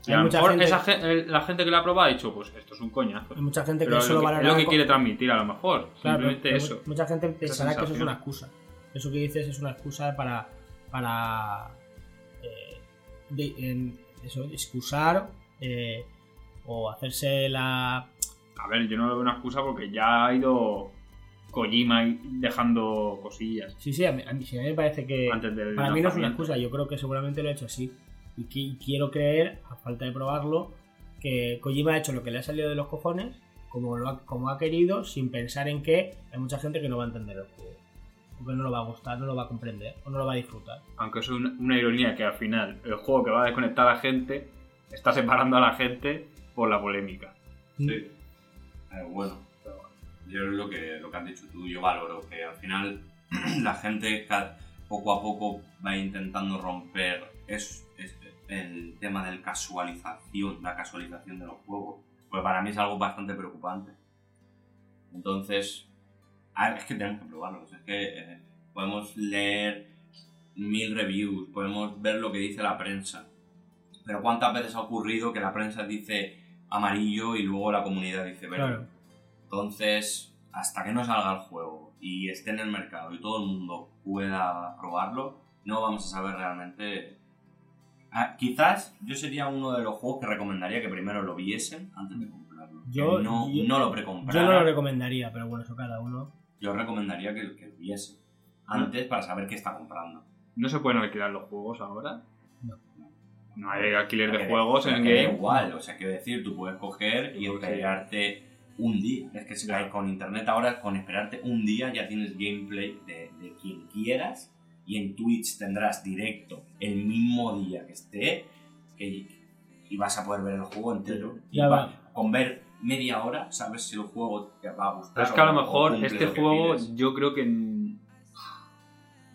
Speaker 3: Y a lo mejor
Speaker 1: gente-
Speaker 3: esa la gente que lo ha probado ha dicho, pues esto es un coñazo.
Speaker 1: Hay mucha gente
Speaker 3: Pero
Speaker 1: que
Speaker 3: es
Speaker 1: solo
Speaker 3: lo que, es lo que quiere transmitir a lo mejor.
Speaker 1: Claro,
Speaker 3: Simplemente
Speaker 1: pero
Speaker 3: eso.
Speaker 1: mu- Mucha gente pensará que eso es una excusa. Eso que dices es una excusa para. para. eh, de- en- eso, excusar eh, o hacerse la.
Speaker 3: A ver, yo no veo una excusa porque ya ha ido Kojima dejando cosillas
Speaker 1: Sí, sí, a mí, a mí- sí, a mí me parece que.
Speaker 3: antes
Speaker 1: Para mí no es una excusa, yo creo que seguramente lo ha hecho así. Y qui- quiero creer, a falta de probarlo, que Kojima ha hecho lo que le ha salido de los cojones, como, lo ha, como ha querido, sin pensar en que hay mucha gente que no va a entender el juego. O que no lo va a gustar, no lo va a comprender, o no lo va a disfrutar.
Speaker 3: Aunque es una, una ironía que al final el juego que va a desconectar a la gente está separando a la gente por la polémica.
Speaker 2: Sí. Eh, bueno, yo es lo que, lo que has dicho tú, yo valoro que al final la gente poco a poco va intentando romper es, es- el tema del casualización, la casualización de los juegos. Pues para mí es algo bastante preocupante. Entonces, ah, es que tenemos que probarlo. Es que eh, podemos leer mil reviews, podemos ver lo que dice la prensa. Pero ¿cuántas veces ha ocurrido que la prensa dice amarillo y luego la comunidad dice verde?
Speaker 1: Claro.
Speaker 2: Entonces, hasta que no salga el juego y esté en el mercado y todo el mundo pueda probarlo, no vamos a saber realmente Ah, quizás yo sería uno de los juegos que recomendaría que primero lo viesen antes de comprarlo.
Speaker 1: Yo-
Speaker 2: no,
Speaker 1: yo-
Speaker 2: no lo
Speaker 1: Yo
Speaker 2: precomprara.
Speaker 1: no lo recomendaría, pero bueno, eso cada uno.
Speaker 2: Yo recomendaría que, que lo viese antes para saber qué está comprando.
Speaker 3: ¿No se pueden alquilar los juegos ahora?
Speaker 1: No.
Speaker 3: No hay alquiler de
Speaker 2: Que-
Speaker 3: juegos en
Speaker 2: que da
Speaker 3: game.
Speaker 2: igual, o sea, quiero decir, tú puedes coger y
Speaker 3: Sí.
Speaker 2: esperarte un día. Es que si
Speaker 3: Ya.
Speaker 2: con internet ahora, con esperarte un día ya tienes gameplay de, de quien quieras y en Twitch tendrás directo el mismo día que esté que- y vas a poder ver el juego entero. Y
Speaker 1: Ya
Speaker 2: va-
Speaker 1: va.
Speaker 2: con ver media hora sabes si el juego te va a gustar.
Speaker 3: Es que a lo mejor este
Speaker 2: lo
Speaker 3: juego, yo creo que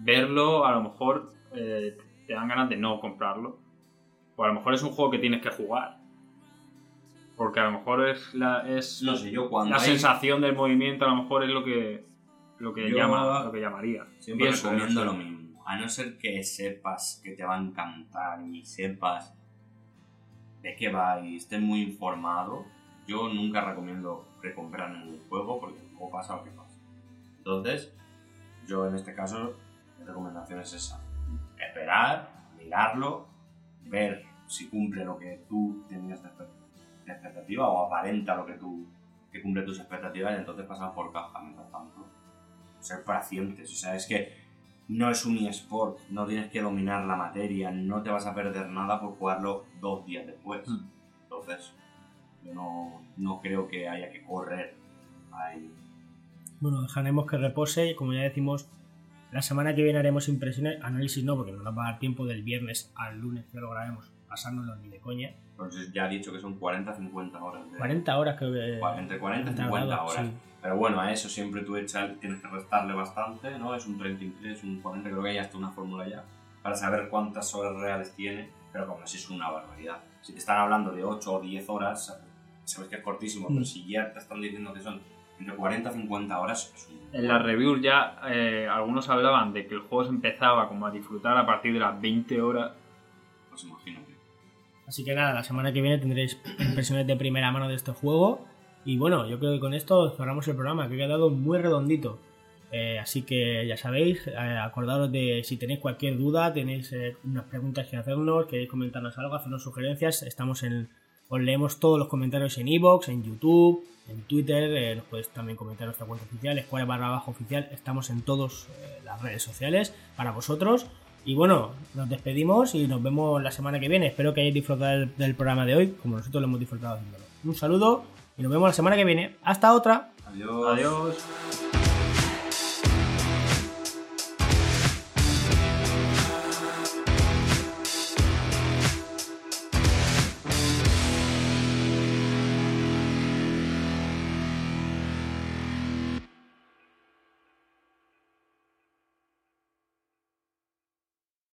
Speaker 3: verlo, a lo mejor eh, te dan ganas de no comprarlo. O a lo mejor es un juego que tienes que jugar. Porque a lo mejor es la, es
Speaker 2: No sé, yo cuando
Speaker 3: la
Speaker 2: hay-
Speaker 3: sensación del movimiento, a lo mejor es lo que, lo que,
Speaker 2: Yo-
Speaker 3: llama, lo que llamaría.
Speaker 2: Siempre
Speaker 3: Pienso,
Speaker 2: recomiendo
Speaker 3: no
Speaker 2: lo mismo. A no ser que sepas que te va a encantar y sepas de qué va y estés muy informado, yo nunca recomiendo precomprar ningún juego porque luego pasa lo que pasa. Entonces, yo en este caso, mi recomendación es esa. Esperar, mirarlo, ver si cumple lo que tú tenías de expectativa o aparenta lo que tú que cumple tus expectativas y entonces pasar por caja mientras tanto ser pacientes. O sea, es que no es un eSport, no tienes que dominar la materia, no te vas a perder nada por jugarlo dos días después.
Speaker 3: Hmm.
Speaker 2: Entonces, no, no creo que haya que correr a ello.
Speaker 1: Bueno, dejaremos que repose y como ya decimos, la semana que viene haremos impresiones, análisis no, porque no nos va a dar tiempo del viernes al lunes que lo grabemos, pasárnoslo ni de coña.
Speaker 2: Entonces ya he dicho que son 40-50 horas. de-
Speaker 1: 40 horas creo que...
Speaker 2: Entre 40 y
Speaker 1: he
Speaker 2: 50
Speaker 1: tardado,
Speaker 2: horas.
Speaker 1: sí.
Speaker 2: Pero bueno, a eso siempre tú echas, tienes que restarle bastante, ¿no? Es un 33, un 40, creo que hay hasta una fórmula ya, para saber cuántas horas reales tiene, pero como así es una barbaridad. Si te están hablando de 8 o 10 horas, sabes que es cortísimo,
Speaker 1: Mm.
Speaker 2: pero si ya te están diciendo que son entre 40 y 50 horas, es un...
Speaker 3: En las reviews ya eh, algunos hablaban de que el juego se empezaba como a disfrutar a partir de las 20 horas.
Speaker 2: Pues imagínate.
Speaker 1: Así que nada, la semana que viene tendréis impresiones de primera mano de este juego. Y bueno, yo creo que con esto cerramos el programa, que ha quedado muy redondito. Eh, así que ya sabéis, eh, acordaros de si tenéis cualquier duda, tenéis eh, unas preguntas que hacernos, queréis comentarnos algo, hacernos sugerencias, estamos en... Os leemos todos los comentarios en iVoox, en YouTube, en Twitter, eh, nos podéis también comentar en nuestra cuenta oficial, Escuela barra abajo oficial, estamos en todas las redes sociales para vosotros. Y bueno, nos despedimos y nos vemos la semana que viene. Espero que hayáis disfrutado del, del programa de hoy, como nosotros lo hemos disfrutado haciéndolo. Un saludo y nos vemos la semana que viene. Hasta otra.
Speaker 2: Adiós.
Speaker 3: Adiós.